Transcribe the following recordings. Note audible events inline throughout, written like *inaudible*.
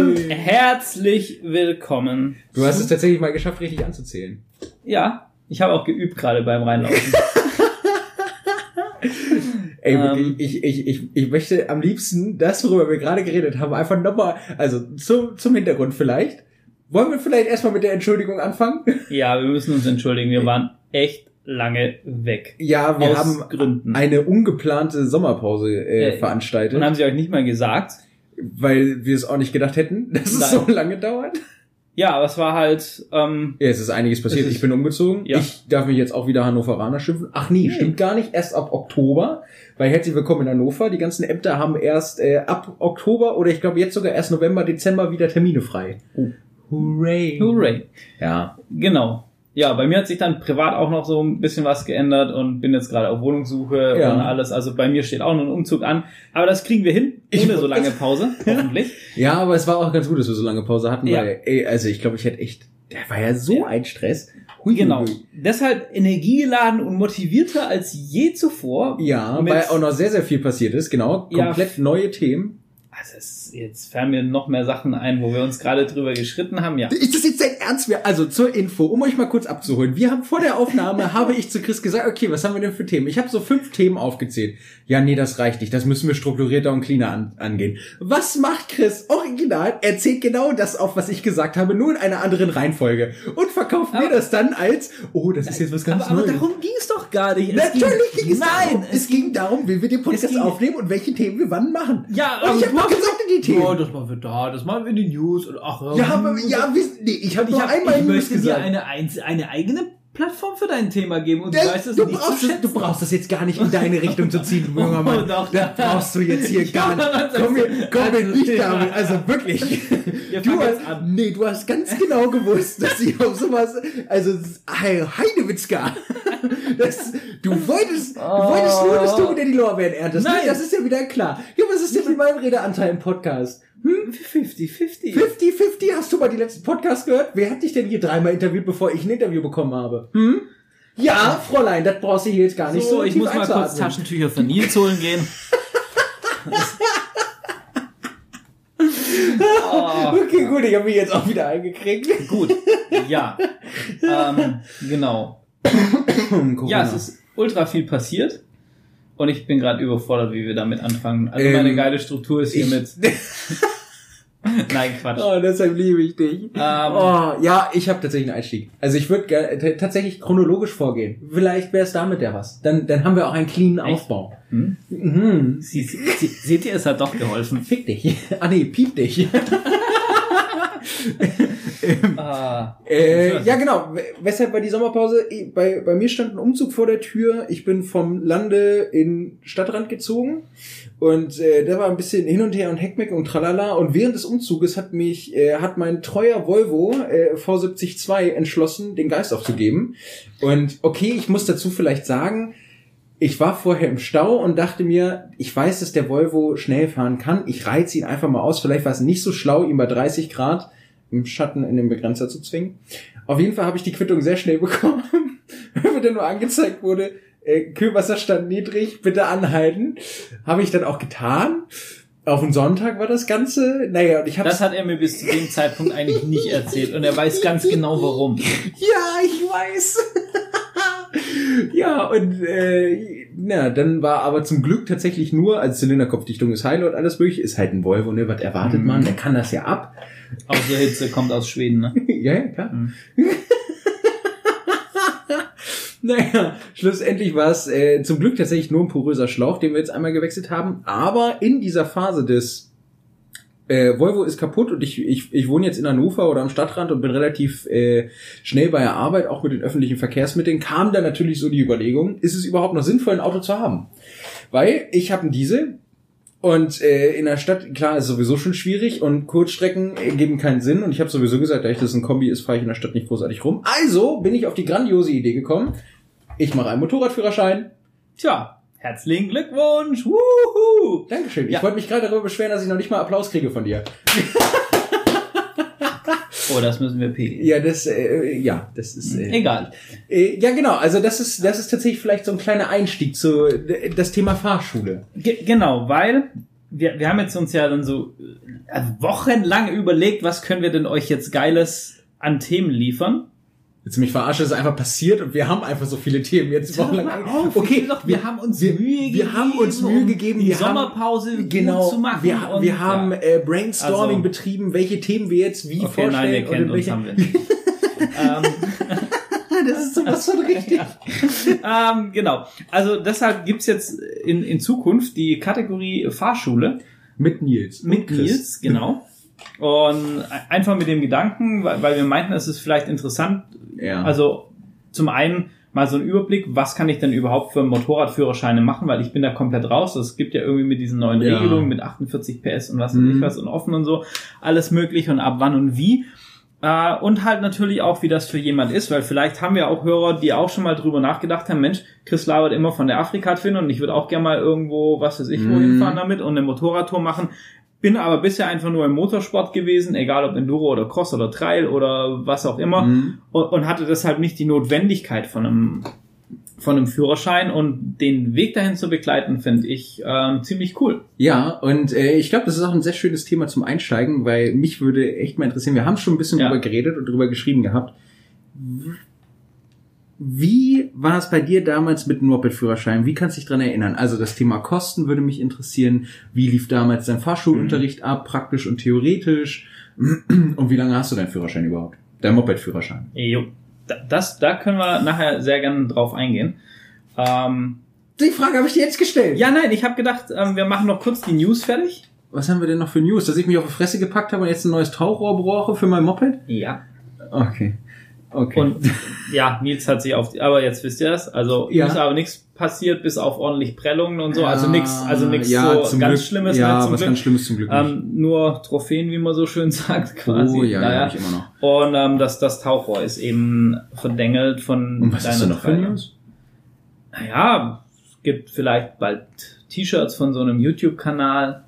Und herzlich willkommen. Du hast es tatsächlich mal geschafft, richtig anzuzählen. Ja, ich habe auch geübt gerade beim Reinlaufen. *laughs* Ey, ähm, ich, ich, ich, ich möchte am liebsten das, worüber wir gerade geredet haben, einfach nochmal, also zum, zum Hintergrund vielleicht. Wollen wir vielleicht erstmal mit der Entschuldigung anfangen? *laughs* Ja, wir müssen uns entschuldigen. Wir waren echt lange weg. Ja, wir haben Gründen. eine ungeplante Sommerpause äh, veranstaltet. Und haben sie euch nicht mal gesagt? Weil wir es auch nicht gedacht hätten, *laughs* dass Nein. es so lange dauert. Ja, aber es war halt. Ähm, ja, es ist einiges passiert. Ist, ich bin umgezogen. Ja. Ich darf mich jetzt auch wieder Hannoveraner schimpfen. Ach nee, nee, stimmt gar nicht. Erst ab Oktober. Weil herzlich willkommen in Hannover. Die ganzen Ämter haben erst äh, ab Oktober oder ich glaube jetzt sogar erst November, Dezember wieder Termine frei. Oh. Hooray. Hooray. Ja. Genau ja, bei mir hat sich dann privat auch noch so ein bisschen was geändert und bin jetzt gerade auf Wohnungssuche ja. und alles. Also bei mir steht auch noch ein Umzug an. Aber das kriegen wir hin, ohne so lange *laughs* Pause, hoffentlich. Ja, aber es war auch ganz gut, dass wir so lange Pause hatten, ja. weil, ey, also ich glaube, ich hätte echt, der war ja so ein Stress. Hui, genau. Hui. Deshalb energiegeladen und motivierter als je zuvor. Ja, weil auch noch sehr, sehr viel passiert ist, genau. Komplett ja, neue Themen. Also es, jetzt fallen mir noch mehr Sachen ein, wo wir uns gerade drüber geschritten haben, ja. Ist das jetzt dein Ernst? Also zur Info, um euch mal kurz abzuholen. Wir haben vor der Aufnahme, *laughs* habe ich zu Chris gesagt, okay, was haben wir denn für Themen? Ich habe so fünf Themen aufgezählt. Ja, nee, das reicht nicht. Das müssen wir strukturierter und cleaner an, angehen. Was macht Chris? Original, er zählt genau das auf, was ich gesagt habe, nur in einer anderen Reihenfolge. Und verkauft aber, mir das dann als, oh, das ist jetzt was ganz aber, Neues. Aber darum ging es doch gar nicht. Es Natürlich ging, es nein, darum. Es ging darum, wie wir den Podcast aufnehmen und welche Themen wir wann machen. Ja, und ich habe gesagt die Themen. Oh, das machen wir da, das machen wir in den News und ach. Ja, aber, ja, wie, nee, ich habe hab, einmal ich News gesagt. Dir eine, eine eigene Plattform für dein Thema geben und du weißt es du nicht brauchst, Du brauchst das jetzt gar nicht in deine Richtung zu ziehen, *laughs* du junger Mann. Oh, doch. Das brauchst du jetzt hier *laughs* gar nicht. Komm mir, komm mir nicht damit, also wirklich. *laughs* du hast, nee, du hast ganz genau gewusst, dass ich auf sowas, also Heidewitzka. Das, du wolltest, du wolltest nur, dass du wieder die Lorbeeren erntest. Nein. Das ist ja wieder klar. Ja, was ist denn mit meinem Redeanteil im Podcast? Hm? 50-50. 50-50? Hast du mal die letzten Podcasts gehört? Wer hat dich denn hier dreimal interviewt, bevor ich ein Interview bekommen habe? Hm? Ja, Fräulein, das brauchst du hier jetzt gar nicht so. so ich muss mal kurz Taschentücher von Nils holen gehen. oh. *laughs* Okay, gut, ich habe mich jetzt auch wieder eingekriegt. Gut, ja. Ähm, genau. ja, es ist ultra viel passiert. Und ich bin gerade überfordert, wie wir damit anfangen. Also ähm, meine geile Struktur ist hiermit. *laughs* *laughs* Nein, Quatsch. Oh, deshalb liebe ich dich. Ähm, oh, ja, ich habe tatsächlich einen Einstieg. Also ich würde tatsächlich chronologisch vorgehen. Vielleicht wäre es damit ja was. Dann, dann haben wir auch einen cleanen Echt? Aufbau. Hm? Mhm. Sie, sie, seht ihr, es hat doch geholfen. Fick dich. *laughs* Ah nee, piep dich. *laughs* ähm, ah, äh, ja, genau. Weshalb war die Sommerpause? Bei, bei mir stand ein Umzug vor der Tür. Ich bin vom Lande in Stadtrand gezogen. Und äh, da war ein bisschen hin und her und Heckmeck und tralala. Und während des Umzuges hat mich, äh, hat mein treuer Volvo äh, V70-2 entschlossen, den Geist aufzugeben. Und okay, ich muss dazu vielleicht sagen, ich war vorher im Stau und dachte mir, ich weiß, dass der Volvo schnell fahren kann. Ich reize ihn einfach mal aus. Vielleicht war es nicht so schlau, ihn bei 30 Grad im Schatten in den Begrenzer zu zwingen. Auf jeden Fall habe ich die Quittung sehr schnell bekommen, *laughs* weil mir dann nur angezeigt wurde, äh, Kühlwasserstand niedrig, bitte anhalten. Habe ich dann auch getan. Auf den Sonntag war das Ganze. Naja, und ich habe Das hat er mir bis zu dem Zeitpunkt eigentlich nicht erzählt und er weiß ganz genau warum. Ja, ich weiß. *laughs* ja, und äh, na, dann war aber zum Glück tatsächlich nur, also Zylinderkopfdichtung ist heil und alles mögliche, ist halt ein Volvo, ne? Was erwartet mm. man? Der kann das ja ab. Außer Hitze kommt aus Schweden, ne? *laughs* ja, ja, klar. Mm. *laughs* naja, schlussendlich war es äh, zum Glück tatsächlich nur ein poröser Schlauch, den wir jetzt einmal gewechselt haben. Aber in dieser Phase des äh, Volvo ist kaputt und ich, ich, ich wohne jetzt in Hannover oder am Stadtrand und bin relativ äh, schnell bei der Arbeit, auch mit den öffentlichen Verkehrsmitteln, kam dann natürlich so die Überlegung, ist es überhaupt noch sinnvoll, ein Auto zu haben? Weil ich habe einen Diesel, und äh, in der Stadt, klar, ist sowieso schon schwierig und Kurzstrecken äh, geben keinen Sinn. Und ich habe sowieso gesagt, da ich das ein Kombi ist, fahre ich in der Stadt nicht großartig rum. Also bin ich auf die grandiose Idee gekommen. Ich mache einen Motorradführerschein. Tja, herzlichen Glückwunsch. Wuhu. Dankeschön. Ich ja. wollte mich gerade darüber beschweren, dass ich noch nicht mal Applaus kriege von dir. *laughs* Oh, das müssen wir piepen. Ja, das, äh, ja, das ist. Äh, Egal. Äh, ja, genau. Also das ist, das ist tatsächlich vielleicht so ein kleiner Einstieg zu das Thema Fahrschule. Ge genau, weil wir, wir haben jetzt uns ja dann so wochenlang überlegt, was können wir denn euch jetzt Geiles an Themen liefern. Jetzt mich verarscht, ist einfach passiert und wir haben einfach so viele Themen jetzt wochenlang. Auf, okay, doch, wir, wir, haben uns wir, Mühe gegeben. Wir haben uns Mühe gegeben, die Sommerpause haben, genau, zu machen. Wir, und, wir haben äh, Brainstorming also, betrieben, welche Themen wir jetzt wie okay, vorstellen. Nein, ihr kennt uns, haben wir *laughs* nicht. Ähm, *laughs* das ist sowas von richtig. ähm, genau. Also deshalb gibt's jetzt in, in Zukunft die Kategorie Fahrschule. Mit Nils. Mit Nils, genau. Und einfach mit dem Gedanken, weil, weil wir meinten, es ist vielleicht interessant. Ja. Also zum einen mal so ein Überblick, was kann ich denn überhaupt für Motorradführerscheine machen, weil ich bin da komplett raus. Es gibt ja irgendwie mit diesen neuen ja. Regelungen mit 48 PS und was mhm. und was und offen und so alles möglich und ab wann und wie. Äh, und halt natürlich auch, wie das für jemand ist, weil vielleicht haben wir auch Hörer, die auch schon mal drüber nachgedacht haben, Mensch, Chris labert immer von der Afrika-Twin und ich würde auch gerne mal irgendwo, was weiß ich, wohin mhm. fahren damit und eine Motorradtour machen. Bin aber bisher einfach nur im Motorsport gewesen, egal ob Enduro oder Cross oder Trail oder was auch immer, mhm. und, und, hatte deshalb nicht die Notwendigkeit von einem von einem Führerschein und den Weg dahin zu begleiten, finde ich ähm, ziemlich cool. Ja, und äh, ich glaube, das ist auch ein sehr schönes Thema zum Einsteigen, weil mich würde echt mal interessieren, wir haben schon ein bisschen ja. drüber geredet und drüber geschrieben gehabt. Wie war es bei dir damals mit dem Moped-Führerschein? Wie kannst du dich dran erinnern? Also das Thema Kosten würde mich interessieren. Wie lief damals dein Fahrschulunterricht mhm. ab, praktisch und theoretisch? *clears throat* Und wie lange hast du deinen Führerschein überhaupt? Dein Moped-Führerschein? Jo. Das, da können wir nachher sehr gerne drauf eingehen. Ähm, die Frage habe ich dir jetzt gestellt. Ja, nein, ich habe gedacht, ähm, wir machen noch kurz die News fertig. Was haben wir denn noch für News? Dass ich mich auf die Fresse gepackt habe und jetzt ein neues Tauchrohr brauche für mein Moped? Ja. Okay. Okay. Und ja, Nils hat sich auf die, aber jetzt wisst ihr das. Also ja. ist aber nichts passiert, bis auf ordentlich Prellungen und so. Also nichts, also nichts ja, so ganz Glück, Schlimmes. Ja, was Glück. ganz Schlimmes zum Glück. Ähm, nur Trophäen, wie man so schön *laughs* sagt, quasi. Oh ja, naja. ja ich immer noch. Und ähm, das, das Tauchrohr ist eben verdengelt von. Und was ist denn noch für News? Naja, es gibt vielleicht bald T-Shirts von so einem YouTube-Kanal.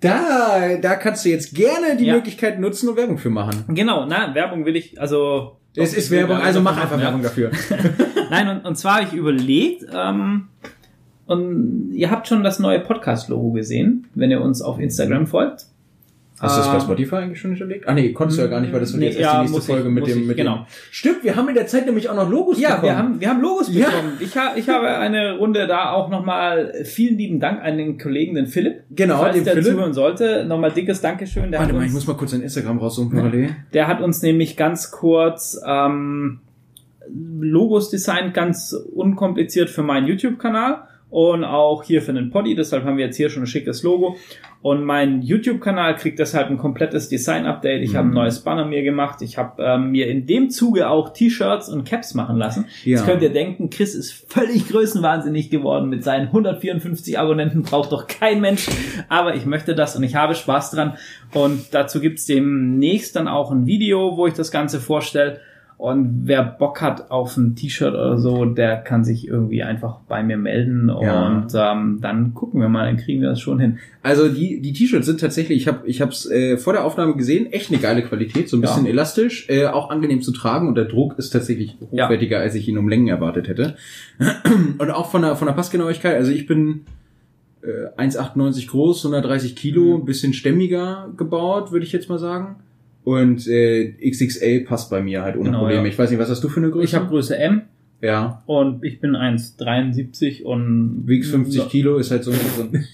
Da, da kannst du jetzt gerne die ja. Möglichkeit nutzen und Werbung für machen. Genau, na, Werbung will ich, also es ist Werbung, also mach einfach Werbung dafür. *laughs* Nein, und, und zwar habe ich überlegt, ähm, und ihr habt schon das neue Podcast-Logo gesehen, wenn ihr uns auf Instagram folgt. Hast du das bei ähm, Spotify eigentlich schon nicht überlegt? Ah nee, konntest du ja gar nicht, weil das wird nee, jetzt erst ja, die nächste Folge ich, mit dem mit genau. dem Stimmt, wir haben in der Zeit nämlich auch noch Logos ja, bekommen. Ja, wir haben wir haben Logos ja. bekommen. Ich habe ich habe eine Runde da auch nochmal vielen lieben Dank an den Kollegen den Philipp. Genau, falls den der Philipp. zuhören sollte, nochmal dickes Dankeschön. Der Warte mal, uns, ich muss mal kurz ein Instagram raussuchen parallel. Der hat uns nämlich ganz kurz ähm, Logos designt, ganz unkompliziert für meinen YouTube Kanal und auch hier für den Poddy. Deshalb haben wir jetzt hier schon ein schickes Logo. Und mein YouTube-Kanal kriegt deshalb ein komplettes Design-Update. Ich mhm. habe ein neues Banner mir gemacht. Ich habe ähm, mir in dem Zuge auch T-Shirts und Caps machen lassen. Ja. Jetzt könnt ihr denken, Chris ist völlig größenwahnsinnig geworden. Mit seinen 154 Abonnenten braucht doch kein Mensch. Aber ich möchte das und ich habe Spaß dran. Und dazu gibt's demnächst dann auch ein Video, wo ich das Ganze vorstelle. Und wer Bock hat auf ein T-Shirt oder so, der kann sich irgendwie einfach bei mir melden ja. und ähm, dann gucken wir mal, dann kriegen wir das schon hin. Also die die T-Shirts sind tatsächlich, ich habe ich hab's äh, vor der Aufnahme gesehen, echt eine geile Qualität, so ein bisschen ja. elastisch, äh, auch angenehm zu tragen und der Druck ist tatsächlich hochwertiger, ja. als ich ihn um Längen erwartet hätte. *clears throat* Und auch von der von der Passgenauigkeit, also ich bin äh, 1,98 groß, 130 Kilo, mhm. ein bisschen stämmiger gebaut, würde ich jetzt mal sagen. Und äh, XXL passt bei mir halt ohne genau, Probleme. Ja. Ich weiß nicht, was hast du für eine Größe? Ich habe Größe M. Ja. Und ich bin 1,73 und wiegst 50 Kilo, ist halt so ein *laughs*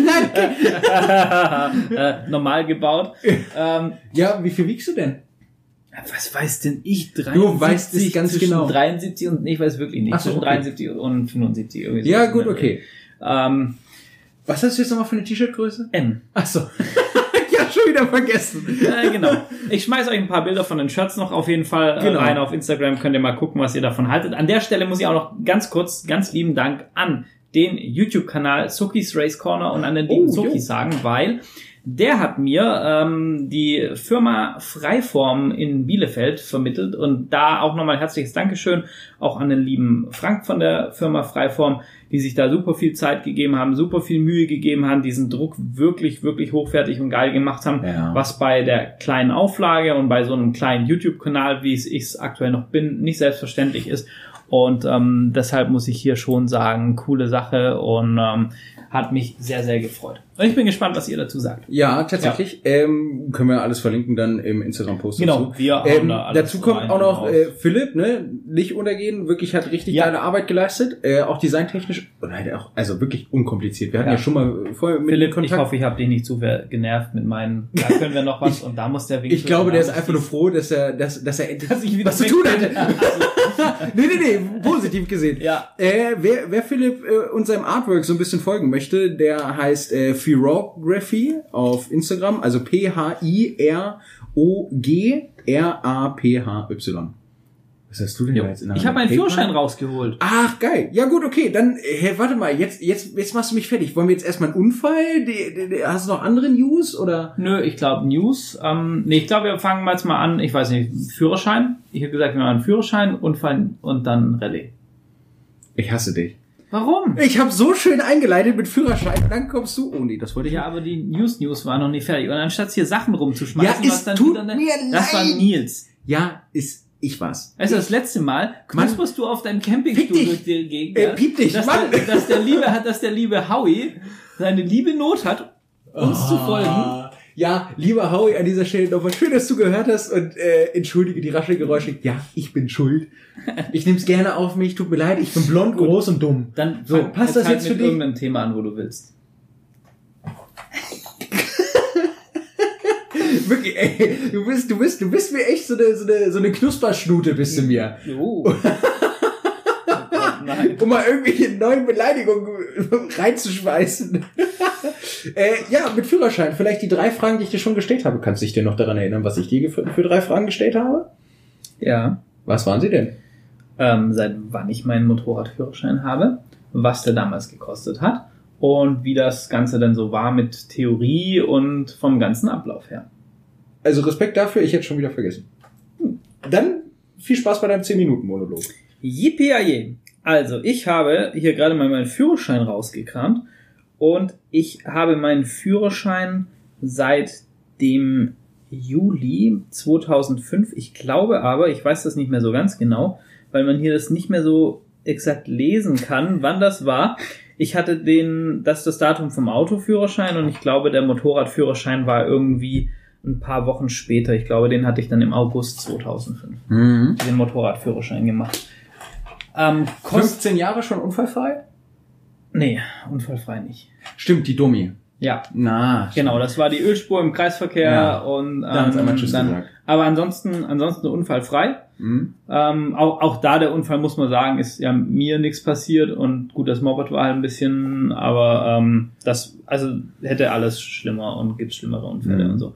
*laughs* äh, normal gebaut. Ähm, ja, wie viel wiegst du denn? Was weiß denn ich? 73, du weißt es ganz genau. 73 und ich weiß wirklich nicht. Ach so, zwischen okay. 73 und 75 irgendwie. Ja, gut, okay. Ähm, Was hast du jetzt nochmal für eine T-Shirt-Größe? M. Ach so. *laughs* schon wieder vergessen. Ja, genau. Ich schmeiß euch ein paar Bilder von den Shirts noch auf jeden Fall äh, genau. rein auf Instagram. Könnt ihr mal gucken, was ihr davon haltet. An der Stelle muss ich auch noch ganz kurz, ganz lieben Dank an den YouTube-Kanal Sokis Race Corner und an den lieben oh, Sokis sagen, weil der hat mir ähm, die Firma Freiform in Bielefeld vermittelt und da auch nochmal herzliches Dankeschön auch an den lieben Frank von der Firma Freiform, die sich da super viel Zeit gegeben haben, super viel Mühe gegeben haben, diesen Druck wirklich, wirklich hochwertig und geil gemacht haben, ja. was bei der kleinen Auflage und bei so einem kleinen YouTube-Kanal, wie es ich aktuell noch bin, nicht selbstverständlich ist. Und ähm, deshalb muss ich hier schon sagen, coole Sache und ähm, hat mich sehr, sehr gefreut. Und ich bin gespannt, was ihr dazu sagt. Ja, tatsächlich. Ja. Ähm, können wir alles verlinken dann im Instagram-Post genau, dazu. Wir ähm, da dazu kommt auch noch äh, Philipp, ne? Nicht untergehen, wirklich hat richtig ja. geile Arbeit geleistet. Äh, auch designtechnisch, auch, also wirklich unkompliziert. Wir hatten ja, ja schon mal vorher mit Philipp, Kontakt. ich hoffe, ich habe dich nicht zu genervt mit meinen, da können wir noch was *laughs* und da muss der Winkel. Ich glaube, der ist einfach nur froh, dass er, dass, dass er endlich dass ich wieder was zu tun hatte. *laughs* nee, nee, nee, positiv gesehen. Ja. Äh, wer, wer Philipp äh, und seinem Artwork so ein bisschen folgen möchte, der heißt äh, Phirography auf Instagram, also P-H-I-R-O-G-R-A-P-H-Y. Was hast du denn jo. jetzt in der Ich habe meinen Führerschein rausgeholt. Ach, geil. Ja gut, okay. Dann, hey, warte mal, jetzt, jetzt, jetzt machst du mich fertig. Wollen wir jetzt erstmal einen Unfall? Die, die, die, hast du noch andere News oder? Nö, ich glaube News. Ähm, nee, ich glaube, wir fangen mal jetzt mal an. Ich weiß nicht, Führerschein. Ich habe gesagt, wir machen Führerschein, Unfall und dann Rallye. Ich hasse dich. Warum? Ich habe so schön eingeleitet mit Führerschein und dann kommst du. Oh nee, das wollte ich. Ja, aber die News News war noch nicht fertig. Und anstatt hier Sachen rumzuschmeißen, ja, was dann tut wieder ne, mir Das war Nils. Ja, ist ich war's. Also das letzte Mal knusperst du auf deinem Campingstuhl durch die Gegend. Äh, piep dich, dass, Mann. Der, dass der liebe hat, *laughs* dass der liebe Howie seine liebe Not hat, uns oh. zu folgen. Ja, lieber Howie, an dieser Stelle nochmal schön, dass du gehört hast und äh, entschuldige die rasche Geräusche. Ja, ich bin schuld. Ich nehme es gerne auf mich, tut mir leid, ich bin blond, Gut, groß und dumm. Dann so, passt das halt jetzt für dich? irgendein Thema an, wo du willst. *laughs* Wirklich, ey, du bist, du bist, du bist mir echt so eine, so eine, so eine Knusperschnute bist du mir. Oh. Um mal irgendwelche neuen Beleidigungen reinzuschmeißen. *laughs* äh, ja, mit Führerschein. Vielleicht die drei Fragen, die ich dir schon gestellt habe. Kannst du dich dir noch daran erinnern, was ich dir für, für drei Fragen gestellt habe? Ja. Was waren sie denn? Ähm, seit wann ich meinen Motorradführerschein habe, was der damals gekostet hat und wie das Ganze denn so war mit Theorie und vom ganzen Ablauf her. Also Respekt dafür, ich hätte schon wieder vergessen. Hm. Dann viel Spaß bei deinem 10-Minuten-Monolog. Yippie Also, ich habe hier gerade mal meinen Führerschein rausgekramt und ich habe meinen Führerschein seit dem Juli 2005. Ich glaube aber, ich weiß das nicht mehr so ganz genau, weil man hier das nicht mehr so exakt lesen kann, wann das war. Ich hatte den, das ist das Datum vom Autoführerschein und ich glaube, der Motorradführerschein war irgendwie ein paar Wochen später. Ich glaube, den hatte ich dann im August 2005. Mhm. Den Motorradführerschein gemacht. Ähm, 15 Jahre schon unfallfrei? Nee, unfallfrei nicht. Stimmt, die Dummi. Ja. Na. Genau, das war die Ölspur im Kreisverkehr ja. und ähm, da einmal Tschüss dann, gesagt. aber ansonsten ansonsten unfallfrei. Mhm. Ähm, auch, auch da der Unfall muss man sagen, ist ja mir nichts passiert und gut, das Moped war halt ein bisschen, aber ähm, das also hätte alles schlimmer und gibt schlimmere Unfälle mhm. und so.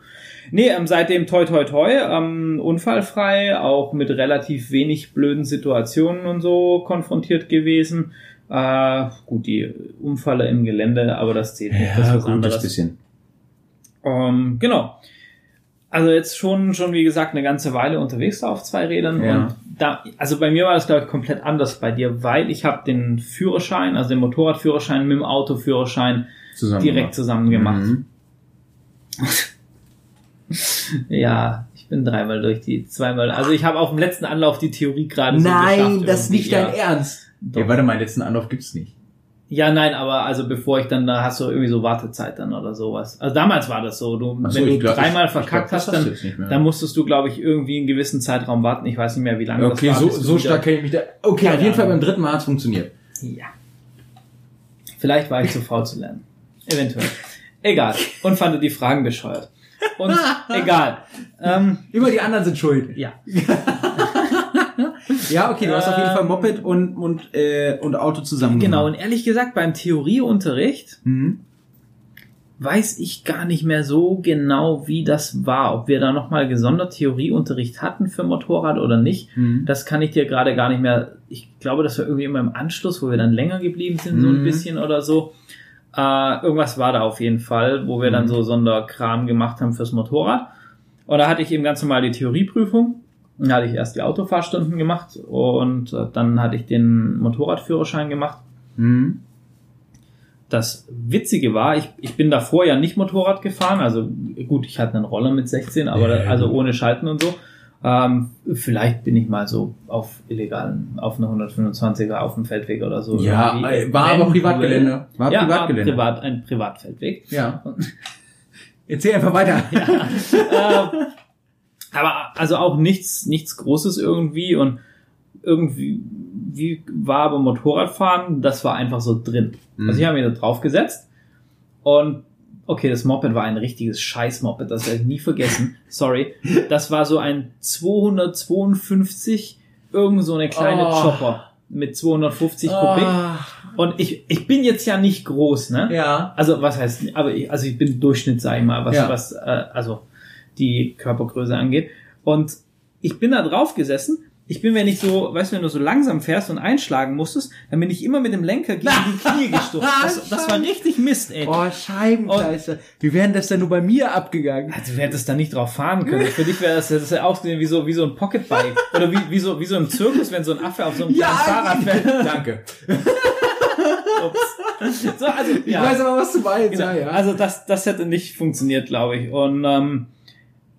Nee, ähm, seitdem toi toi toi, ähm, unfallfrei, auch mit relativ wenig blöden Situationen und so konfrontiert gewesen. Äh, gut, die Unfalle im Gelände, aber das zählt nicht. Ja, das ist was anderes. Bisschen. Ähm, genau. Also jetzt schon, schon wie gesagt, eine ganze Weile unterwegs auf zwei Rädern ja. und da, also bei mir war das glaube ich komplett anders bei dir, weil ich habe den Führerschein, also den Motorradführerschein mit dem Autoführerschein zusammen direkt gemacht. zusammen gemacht. Mhm. *laughs* *laughs* ja, ich bin dreimal durch die, zweimal. Also ich habe auf dem letzten Anlauf die Theorie gerade so Nein, das ist nicht dein Ernst. Doch. Ja, warte mal, letzten Anlauf gibt's nicht. Ja, nein, aber also bevor ich dann, da hast du irgendwie so Wartezeit dann oder sowas. Also damals war das so. Du, so, wenn du glaub, dreimal ich, verkackt ich glaub, hast, dann, dann musstest du, glaube ich, irgendwie einen gewissen Zeitraum warten. Ich weiß nicht mehr, wie lange okay, das war. Okay, so, so stark kenne ich mich da. Okay, auf jeden Fall beim dritten Mal hat's funktioniert. Ja. Vielleicht war ich zu faul zu lernen. Eventuell. Egal. Und fand die Fragen bescheuert. Und *laughs* egal. Ähm, Immer die anderen sind schuld. Ja. *laughs* ja, okay, du hast auf jeden Fall Moped und, und, äh, und Auto zusammen Genau, und ehrlich gesagt, beim Theorieunterricht mhm. weiß ich gar nicht mehr so genau, wie das war. Ob wir da nochmal gesondert Theorieunterricht hatten für Motorrad oder nicht, mhm. das kann ich dir gerade gar nicht mehr. Ich glaube, das war irgendwie immer im Anschluss, wo wir dann länger geblieben sind, mhm. so ein mhm. bisschen oder so. Äh, irgendwas war da auf jeden Fall, wo wir dann mhm. so Sonderkram gemacht haben fürs Motorrad. Und da hatte ich eben ganz normal die Theorieprüfung. Dann hatte ich erst die Autofahrstunden gemacht und äh, dann hatte ich den Motorradführerschein gemacht. Mhm. Das Witzige war, ich, ich bin davor ja nicht Motorrad gefahren, also gut, ich hatte einen Roller mit 16, aber ja, da, also ohne Schalten und so. Ähm, vielleicht bin ich mal so auf illegalen, auf einer 125er auf dem Feldweg oder so. Ja, äh, war aber Privatgelände. War ja, Privatgelände. War privat, ein Privatfeldweg. Ja. *laughs* Erzähl einfach weiter. *laughs* Ja. äh, aber also auch nichts, nichts Großes irgendwie und irgendwie wie war aber Motorradfahren, das war einfach so drin. Mhm. Also ich habe mir da drauf gesetzt und okay, das Moped war ein richtiges Scheiß-Moped, das werde ich nie vergessen. Sorry. Das war so ein 252, irgend so eine kleine oh. Chopper mit 250 oh. Kubik. Und ich, ich bin jetzt ja nicht groß, ne? Ja. Also was heißt, aber ich, also ich bin Durchschnitt, sag ich mal, was, ja. was, äh, also die Körpergröße angeht. Und ich bin da drauf gesessen ich bin, wenn ich so, weißt du, wenn du so langsam fährst und einschlagen musstest, dann bin ich immer mit dem Lenker gegen die Knie gestürzt. *laughs* Das, das war richtig Mist, ey. Oh, Scheibenkleister. Wie wären das denn nur bei mir abgegangen? Also, du hättest da nicht drauf fahren können. Für dich wäre das, das ja ausgesehen wie so, wie so ein Pocketbike. Oder wie, wie so, wie so im Zirkus, wenn so ein Affe auf so einem ja, Fahrrad fährt. *laughs* Danke. Ups. So, also, ich ja. weiß aber, was du meinst. Genau. Ja, ja. Also, das, das hätte nicht funktioniert, glaube ich. Und, ähm,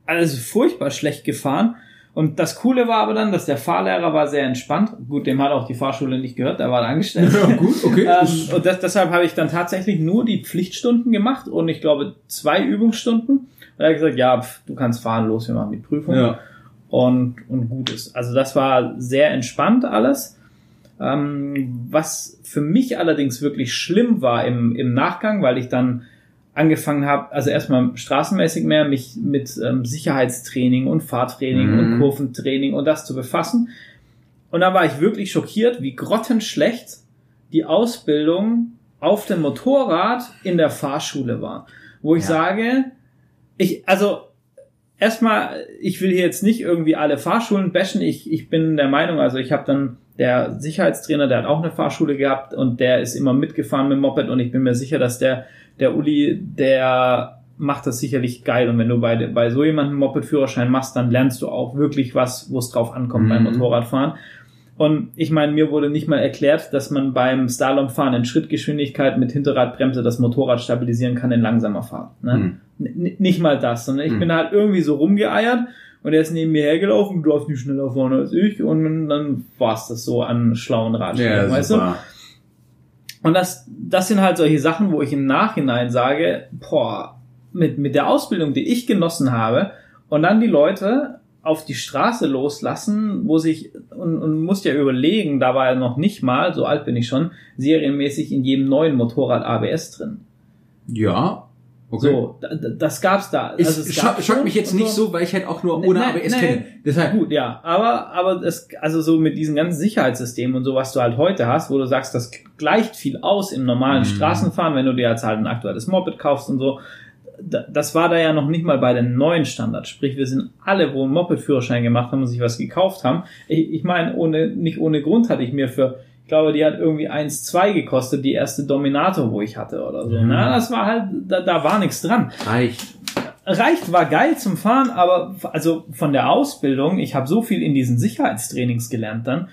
also furchtbar schlecht gefahren. Und das Coole war aber dann, dass der Fahrlehrer war sehr entspannt. Gut, dem hat auch die Fahrschule nicht gehört, der war da angestellt. Ja, gut, okay. *laughs* ähm, und das, deshalb habe ich dann tatsächlich nur die Pflichtstunden gemacht und ich glaube zwei Übungsstunden. Und er hat gesagt, ja, pf, du kannst fahren, los, wir machen die Prüfung. Ja. Und, und gut ist. Also das war sehr entspannt alles. Ähm, was für mich allerdings wirklich schlimm war im, im Nachgang, weil ich dann angefangen habe, also erstmal straßenmäßig mehr, mich mit ähm, Sicherheitstraining und Fahrtraining mhm. und Kurventraining und das zu befassen. Und da war ich wirklich schockiert, wie grottenschlecht die Ausbildung auf dem Motorrad in der Fahrschule war. Wo ich ja. sage, ich, also erstmal, ich will hier jetzt nicht irgendwie alle Fahrschulen bashen. Ich, ich bin der Meinung, also ich habe dann der Sicherheitstrainer, der hat auch eine Fahrschule gehabt und der ist immer mitgefahren mit dem Moped und ich bin mir sicher, dass der der Uli, der macht das sicherlich geil. Und wenn du bei, bei so jemandem Moped-Führerschein machst, dann lernst du auch wirklich was, wo es drauf ankommt mhm. beim Motorradfahren. Und ich meine, mir wurde nicht mal erklärt, dass man beim Slalomfahren in Schrittgeschwindigkeit mit Hinterradbremse das Motorrad stabilisieren kann in langsamer Fahrt. Ne? Mhm. Nicht mal das, sondern ich mhm. bin halt irgendwie so rumgeeiert und er ist neben mir hergelaufen, du hast nicht schneller vorne als ich und dann war es das so an schlauen Ratschlägen, ja, weißt super. du? Und das, das sind halt solche Sachen, wo ich im Nachhinein sage, boah, mit, mit der Ausbildung, die ich genossen habe, und dann die Leute auf die Straße loslassen, wo sich, und, und musst ja überlegen, da war ja noch nicht mal, so alt bin ich schon, serienmäßig in jedem neuen Motorrad ABS drin. Ja, Okay. So, das gab's da. Also es schock, schockt mich jetzt nicht so, weil ich halt auch nur ohne nein, ABS nein, kenne. Deshalb. Gut, ja. Aber, aber das, also so mit diesen ganzen Sicherheitssystemen und so, was du halt heute hast, wo du sagst, das gleicht viel aus im normalen mhm. Straßenfahren, wenn du dir jetzt halt ein aktuelles Moped kaufst und so. Das war da ja noch nicht mal bei den neuen Standards. Sprich, wir sind alle, wo einen Moped-Führerschein gemacht haben und sich was gekauft haben. Ich, ich meine, ohne, nicht ohne Grund hatte ich mir für ich glaube, die hat irgendwie 1,2 gekostet, die erste Dominator, wo ich hatte oder so. Mhm. Na, das war halt, da, da war nichts dran. Reicht. Reicht, war geil zum Fahren, aber also von der Ausbildung, ich habe so viel in diesen Sicherheitstrainings gelernt dann,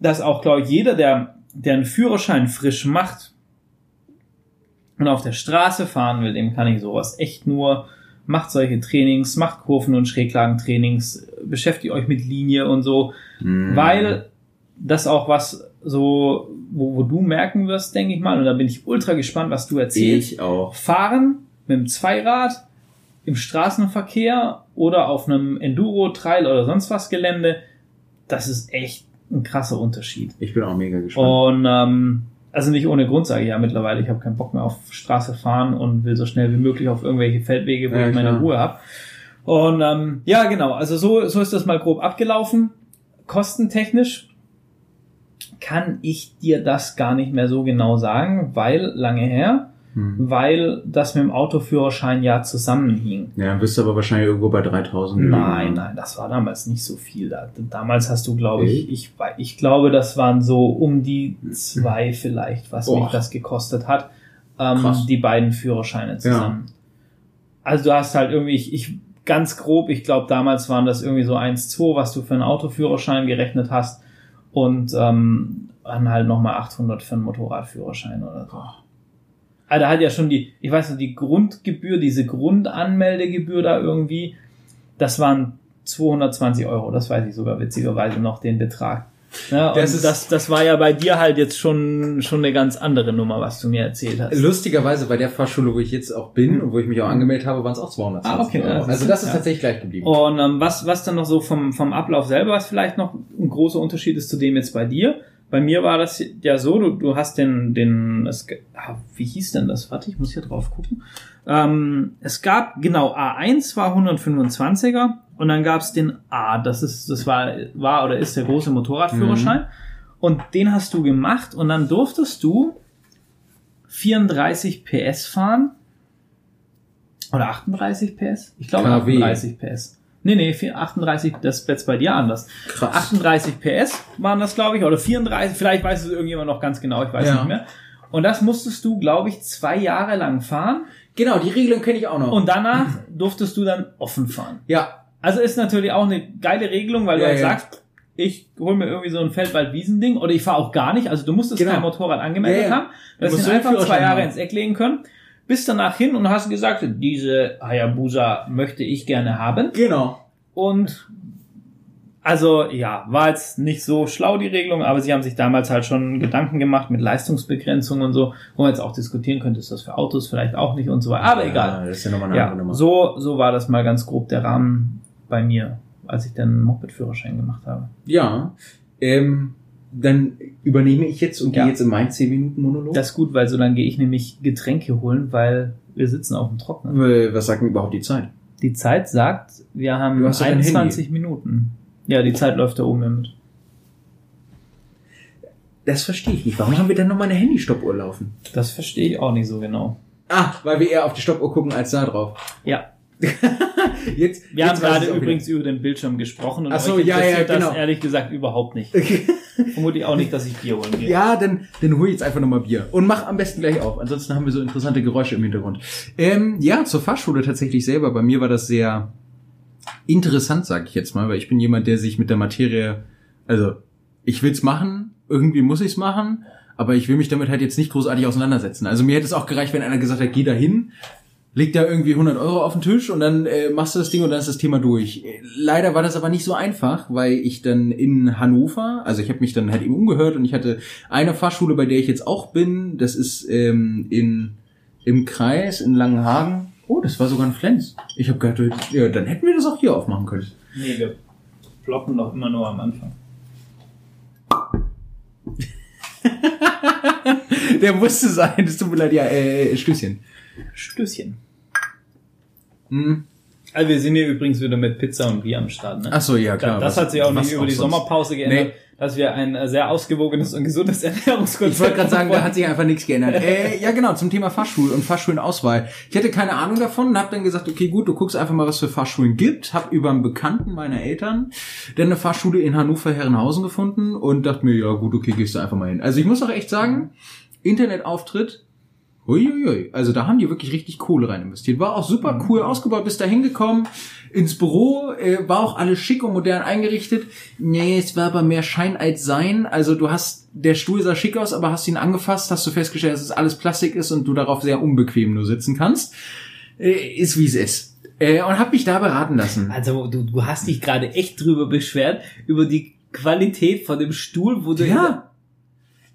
dass auch, glaube ich, jeder, der, der einen Führerschein frisch macht und auf der Straße fahren will, dem kann ich sowas echt nur macht solche Trainings, macht Kurven- und Schräglagentrainings, beschäftigt euch mit Linie und so, mm. weil das auch was so, wo, wo du merken wirst, denke ich mal. Und da bin ich ultra gespannt, was du erzählst. Ich auch. Fahren mit dem Zweirad im Straßenverkehr oder auf einem Enduro, Trail oder sonst was Gelände, das ist echt ein krasser Unterschied. Ich bin auch mega gespannt. Und ähm, also nicht ohne Grund sage ich ja mittlerweile, ich habe keinen Bock mehr auf Straße fahren und will so schnell wie möglich auf irgendwelche Feldwege, wo ja, ich meine klar. Ruhe habe. Und ähm, ja, genau, also so, so ist das mal grob abgelaufen. Kostentechnisch kann ich dir das gar nicht mehr so genau sagen, weil lange her, hm. weil das mit dem Autoführerschein ja zusammenhing. Ja, dann bist du aber wahrscheinlich irgendwo bei 3000. Nein, nein, das war damals nicht so viel. Damals hast du, glaube ich, ich, ich glaube, das waren so um die zwei vielleicht, was oh. mich das gekostet hat, ähm, die beiden Führerscheine zusammen. Ja. Also du hast halt irgendwie, ich, ich ganz grob, ich glaube damals waren das irgendwie so 1,2, was du für einen Autoführerschein gerechnet hast und ähm, dann halt nochmal 800 für einen Motorradführerschein oder so. Also hat ja schon die, ich weiß nicht, die Grundgebühr, diese Grundanmeldegebühr da irgendwie, das waren 220 Euro, das weiß ich sogar witzigerweise noch, den Betrag. Ja, das, ist, das, das war ja bei dir halt jetzt schon, schon eine ganz andere Nummer, was du mir erzählt hast. Lustigerweise bei der Fahrschule, wo ich jetzt auch bin und wo ich mich auch angemeldet habe, waren es auch 220 ah, okay, Euro. Also das ist ja. tatsächlich gleich geblieben. Und ähm, was, was dann noch so vom, vom Ablauf selber, was vielleicht noch ein großer Unterschied ist zu dem jetzt bei dir. Bei mir war das ja so, du, du hast den, den, es, ah, wie hieß denn das? Warte, ich muss hier drauf gucken. Ähm, es gab, genau, A1 war 125er und dann gab's den A, das ist, das war, war oder ist der große Motorradführerschein. Mhm. Und den hast du gemacht und dann durftest du 34 PS fahren. Oder 38 PS? Ich glaube KW. 38 PS. Nee, nee, 38, das ist jetzt bei dir anders. Krass. 38 PS waren das, glaube ich, oder 34, vielleicht weiß es irgendjemand noch ganz genau, ich weiß ja. nicht mehr. Und das musstest du, glaube ich, zwei Jahre lang fahren. Genau, die Regelung kenne ich auch noch. Und danach durftest du dann offen fahren. Ja, also ist natürlich auch eine geile Regelung, weil ja, du halt ja. sagst, ich hole mir irgendwie so ein Feldwald-Wiesending oder ich fahre auch gar nicht. Also du musstest genau. kein Motorrad angemeldet ja, haben. Du hast ihn einfach zwei Jahre haben. ins Eck legen können. Bist danach hin und hast gesagt, diese Hayabusa möchte ich gerne haben. Genau. Und also ja, war jetzt nicht so schlau die Regelung, aber sie haben sich damals halt schon Gedanken gemacht mit Leistungsbegrenzung und so, wo man jetzt auch diskutieren könnte, ist das für Autos vielleicht auch nicht und so weiter. Aber ja, egal. Das ist ja nochmal eine ja, andere Nummer. So, so war das mal ganz grob der Rahmen bei mir, als ich den Moped-Führerschein gemacht habe. Ja, ähm, dann übernehme ich jetzt und ja. gehe jetzt in meinen 10 Minuten Monolog. Das ist gut, weil so dann gehe ich nämlich Getränke holen, weil wir sitzen auf dem Trocknen. Was sagt denn überhaupt die Zeit? Die Zeit sagt, wir haben 21 Minuten. Ja, die Zeit läuft da oben mit. Das verstehe ich nicht. Warum haben wir denn nochmal eine Handystoppuhr laufen? Das verstehe ich auch nicht so genau. Ah, weil wir eher auf die Stoppuhr gucken als da drauf. Ja. Jetzt, *laughs* wir jetzt haben gerade übrigens wieder. über den Bildschirm gesprochen und Ach so, ja, ja, genau. das ehrlich gesagt überhaupt nicht. *laughs* Vermutlich auch nicht, dass ich Bier holen gehe. Ja, dann, dann hol ich jetzt einfach nochmal Bier. Und mach am besten gleich auf. Ansonsten haben wir so interessante Geräusche im Hintergrund. Ähm, ja, zur Fahrschule tatsächlich selber. Bei mir war das sehr interessant, sage ich jetzt mal, weil ich bin jemand, der sich mit der Materie, also ich will's machen, irgendwie muss ich's machen, aber ich will mich damit halt jetzt nicht großartig auseinandersetzen. Also mir hätte es auch gereicht, wenn einer gesagt hat, geh da leg da irgendwie 100 Euro auf den Tisch und dann äh, machst du das Ding und dann ist das Thema durch. Leider war das aber nicht so einfach, weil ich dann in Hannover, also ich habe mich dann halt eben umgehört und ich hatte eine Fahrschule, bei der ich jetzt auch bin, das ist ähm, in im Kreis in Langenhagen. Oh, das war sogar ein Flens. Ich habe gehört, ja, dann hätten wir das auch hier aufmachen können. Nee, wir ploppen doch immer nur am Anfang. *laughs* Der musste sein, das tut mir leid, ja, äh, Stößchen. Stößchen. Hm. Also wir sind hier übrigens wieder mit Pizza und Bier am Start. Ne? Ach so, ja klar. Das, das hat sich auch nicht über die sonst? Sommerpause geändert. Nee dass wir ein äh, sehr ausgewogenes und gesundes *laughs* Ernährungskonzept Ich wollte gerade sagen, da hat sich einfach nichts geändert. *laughs* äh, ja, genau, zum Thema Fachschul und Fachschulenauswahl. Ich hatte keine Ahnung davon und habe dann gesagt, okay, gut, du guckst einfach mal, was für Fachschulen gibt. Hab über einen Bekannten meiner Eltern dann eine Fachschule in Hannover-Herrenhausen gefunden und dachte mir, ja gut, okay, gehst du einfach mal hin. Also ich muss auch echt sagen, Internetauftritt Uiuiui. Also da haben die wirklich richtig Kohle rein investiert. War auch super mhm. cool ausgebaut, bist da hingekommen. Ins Büro äh, war auch alles schick und modern eingerichtet. Nee, es war aber mehr Schein als Sein. Also du hast, der Stuhl sah schick aus, aber hast ihn angefasst, hast du festgestellt, dass es alles Plastik ist und du darauf sehr unbequem nur sitzen kannst. Äh, ist wie es ist. Äh, und hab mich da beraten lassen. Also du, du hast dich gerade echt drüber beschwert, über die Qualität von dem Stuhl, wo du... Ja.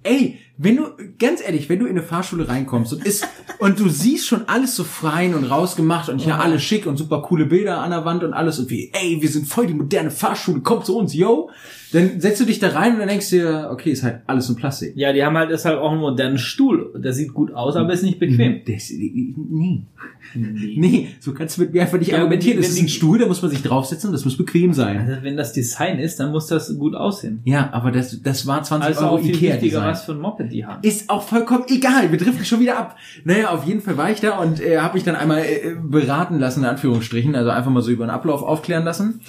Ey, wenn du, ganz ehrlich, wenn du in eine Fahrschule reinkommst und ist, und du siehst schon alles so fein und rausgemacht und hier alles schick und super coole Bilder an der Wand und alles und wie, ey, wir sind voll die moderne Fahrschule, kommt zu uns, yo. Dann setzt du dich da rein und dann denkst du dir, okay, ist halt alles in Plastik. Ja, die haben halt deshalb auch einen modernen Stuhl. Der sieht gut aus, aber ist nicht bequem. Das, nee. *laughs* Nee, so kannst du mit mir einfach nicht ja, argumentieren. Das ist ein Stuhl, da muss man sich draufsetzen und das muss bequem sein. Also wenn das Design ist, dann muss das gut aussehen. Ja, aber das, das war 20 also Euro viel Ikea wichtiger, was für ein Moped die haben. Ist auch vollkommen egal. Wir driften schon wieder ab. Naja, auf jeden Fall war ich da und äh, habe mich dann einmal äh, beraten lassen, in Anführungsstrichen. Also einfach mal so über den Ablauf aufklären lassen.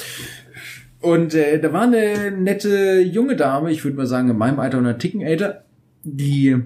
Und äh, da war eine nette junge Dame, ich würde mal sagen in meinem Alter und einer Ticken älter, die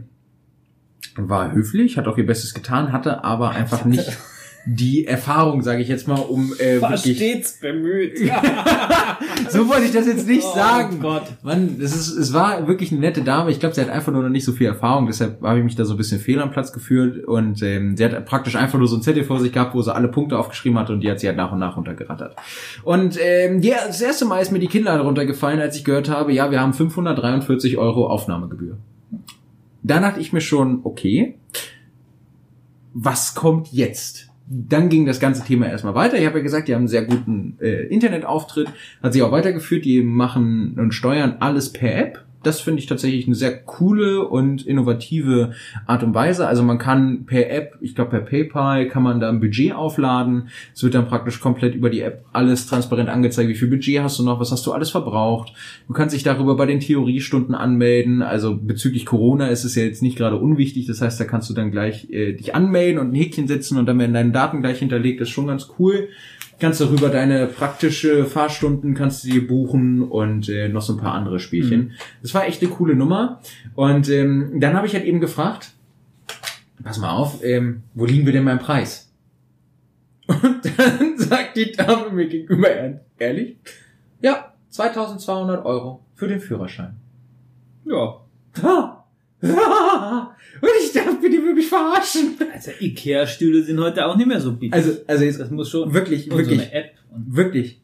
war höflich, hat auch ihr Bestes getan, hatte aber einfach nicht *laughs* die Erfahrung, sage ich jetzt mal, um äh, War wirklich stets bemüht. *laughs* so wollte ich das jetzt nicht oh sagen. Gott. Mann, es ist es war wirklich eine nette Dame. Ich glaube, sie hat einfach nur noch nicht so viel Erfahrung, deshalb habe ich mich da so ein bisschen fehl am Platz geführt und ähm, sie hat praktisch einfach nur so ein Zettel vor sich gehabt, wo sie alle Punkte aufgeschrieben hat und die hat sie halt nach und nach runtergerattert. Und ähm, ja, das erste Mal ist mir die Kinder runtergefallen, als ich gehört habe, ja, wir haben 543 Euro Aufnahmegebühr. Da dachte ich mir schon, okay, was kommt jetzt? Dann ging das ganze Thema erstmal weiter. Ich habe ja gesagt, die haben einen sehr guten äh, Internetauftritt, hat sich auch weitergeführt. Die machen und steuern alles per App das finde ich tatsächlich eine sehr coole und innovative Art und Weise. Also man kann per App, ich glaube per PayPal, kann man da ein Budget aufladen. Es wird dann praktisch komplett über die App alles transparent angezeigt. Wie viel Budget hast du noch? Was hast du alles verbraucht? Du kannst dich darüber bei den Theoriestunden anmelden. Also bezüglich Corona ist es ja jetzt nicht gerade unwichtig. Das heißt, da kannst du dann gleich äh, dich anmelden und ein Häkchen setzen und dann werden deine Daten gleich hinterlegt. Das ist schon ganz cool kannst darüber deine praktische Fahrstunden kannst du dir buchen und äh, noch so ein paar andere Spielchen. Mhm. Das war echt eine coole Nummer. Und ähm, dann habe ich halt eben gefragt, pass mal auf, ähm, wo liegen wir denn beim Preis? *laughs* Und dann sagt die Dame mir gegenüber ehrlich, ja, 2200 Euro für den Führerschein. Ja. Ha. *laughs* Und ich dachte, die will mich verarschen. Also Ikea-Stühle sind heute auch nicht mehr so billig. Also, also jetzt, das muss schon wirklich, wirklich, so App wirklich.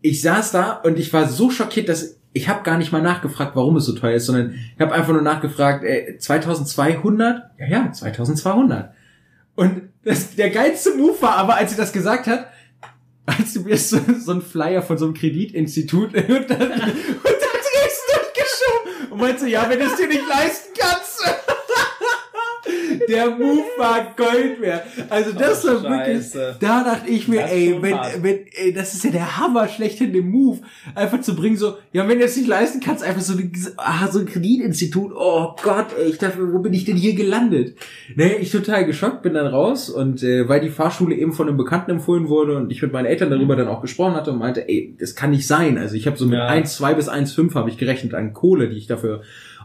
Ich saß da und ich war so schockiert, dass ich habe gar nicht mal nachgefragt, warum es so teuer ist, sondern ich habe einfach nur nachgefragt, äh, 2200? Ja, ja, 2200. Und das, der geilste Move war aber, als sie das gesagt hat, als du mir so, so ein Flyer von so einem Kreditinstitut *laughs* und dann, und dann hat sie es durchgeschoben und meinte, ja, wenn du es dir nicht leisten kannst, der Move war Gold wert. Also das oh, war wirklich, da dachte ich mir, ey, wenn, wenn, ey, das ist ja der Hammer schlechthin, den Move, einfach zu bringen, so, ja, wenn du es nicht leisten kannst, einfach so, ah, so ein Kreditinstitut, oh Gott, ey, ich dachte, wo bin ich denn hier gelandet? Ne, ich total geschockt, bin dann raus und äh, weil die Fahrschule eben von einem Bekannten empfohlen wurde und ich mit meinen Eltern darüber dann auch gesprochen hatte und meinte, ey, das kann nicht sein. Also ich habe so mit ja. 1, 2 bis 1,5 habe ich gerechnet an Kohle, die ich dafür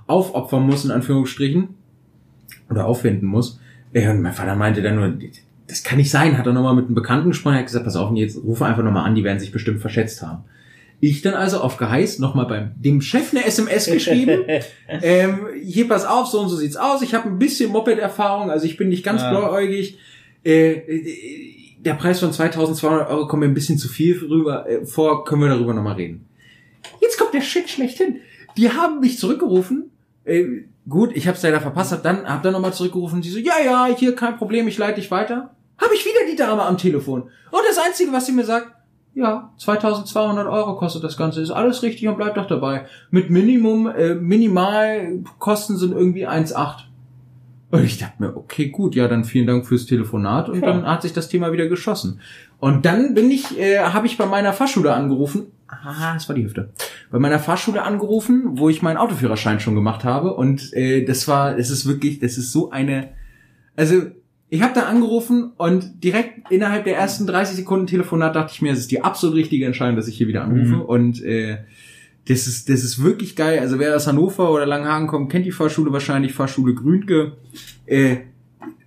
aufopfern muss, in Anführungsstrichen oder aufwenden muss. Und mein Vater meinte dann nur, das kann nicht sein, hat er nochmal mit einem Bekannten gesprochen, er hat gesagt, pass auf, jetzt rufe einfach nochmal an, die werden sich bestimmt verschätzt haben. Ich dann also auf Geheiß nochmal beim dem Chef eine SMS geschrieben. *laughs* ähm, hier pass auf, so und so sieht's aus. Ich habe ein bisschen Moped-Erfahrung, also ich bin nicht ganz ja. blauäugig. Äh, der Preis von 2200 Euro kommt mir ein bisschen zu viel rüber äh, vor, können wir darüber nochmal reden. Jetzt kommt der Shit schlechthin. Die haben mich zurückgerufen, äh, Gut, ich habe es leider verpasst, hab dann hab dann nochmal zurückgerufen sie so, ja, ja, hier kein Problem, ich leite dich weiter. Habe ich wieder die Dame am Telefon. Und das Einzige, was sie mir sagt, ja, 2200 Euro kostet das Ganze, ist alles richtig und bleibt doch dabei. Mit Minimum, äh, Minimalkosten sind irgendwie 1,8. Und ich dachte mir, okay, gut, ja, dann vielen Dank fürs Telefonat und ja. dann hat sich das Thema wieder geschossen. Und dann bin ich, äh, habe ich bei meiner Fachschule angerufen Ah, das war die Hüfte. Bei meiner Fahrschule angerufen, wo ich meinen Autoführerschein schon gemacht habe. Und äh, das war, es ist wirklich, das ist so eine. Also, ich habe da angerufen und direkt innerhalb der ersten 30 Sekunden Telefonat dachte ich mir, es ist die absolut richtige Entscheidung, dass ich hier wieder anrufe. Mhm. Und äh, das ist, das ist wirklich geil. Also wer aus Hannover oder Langhagen kommt, kennt die Fahrschule wahrscheinlich, Fahrschule Grünke. Äh,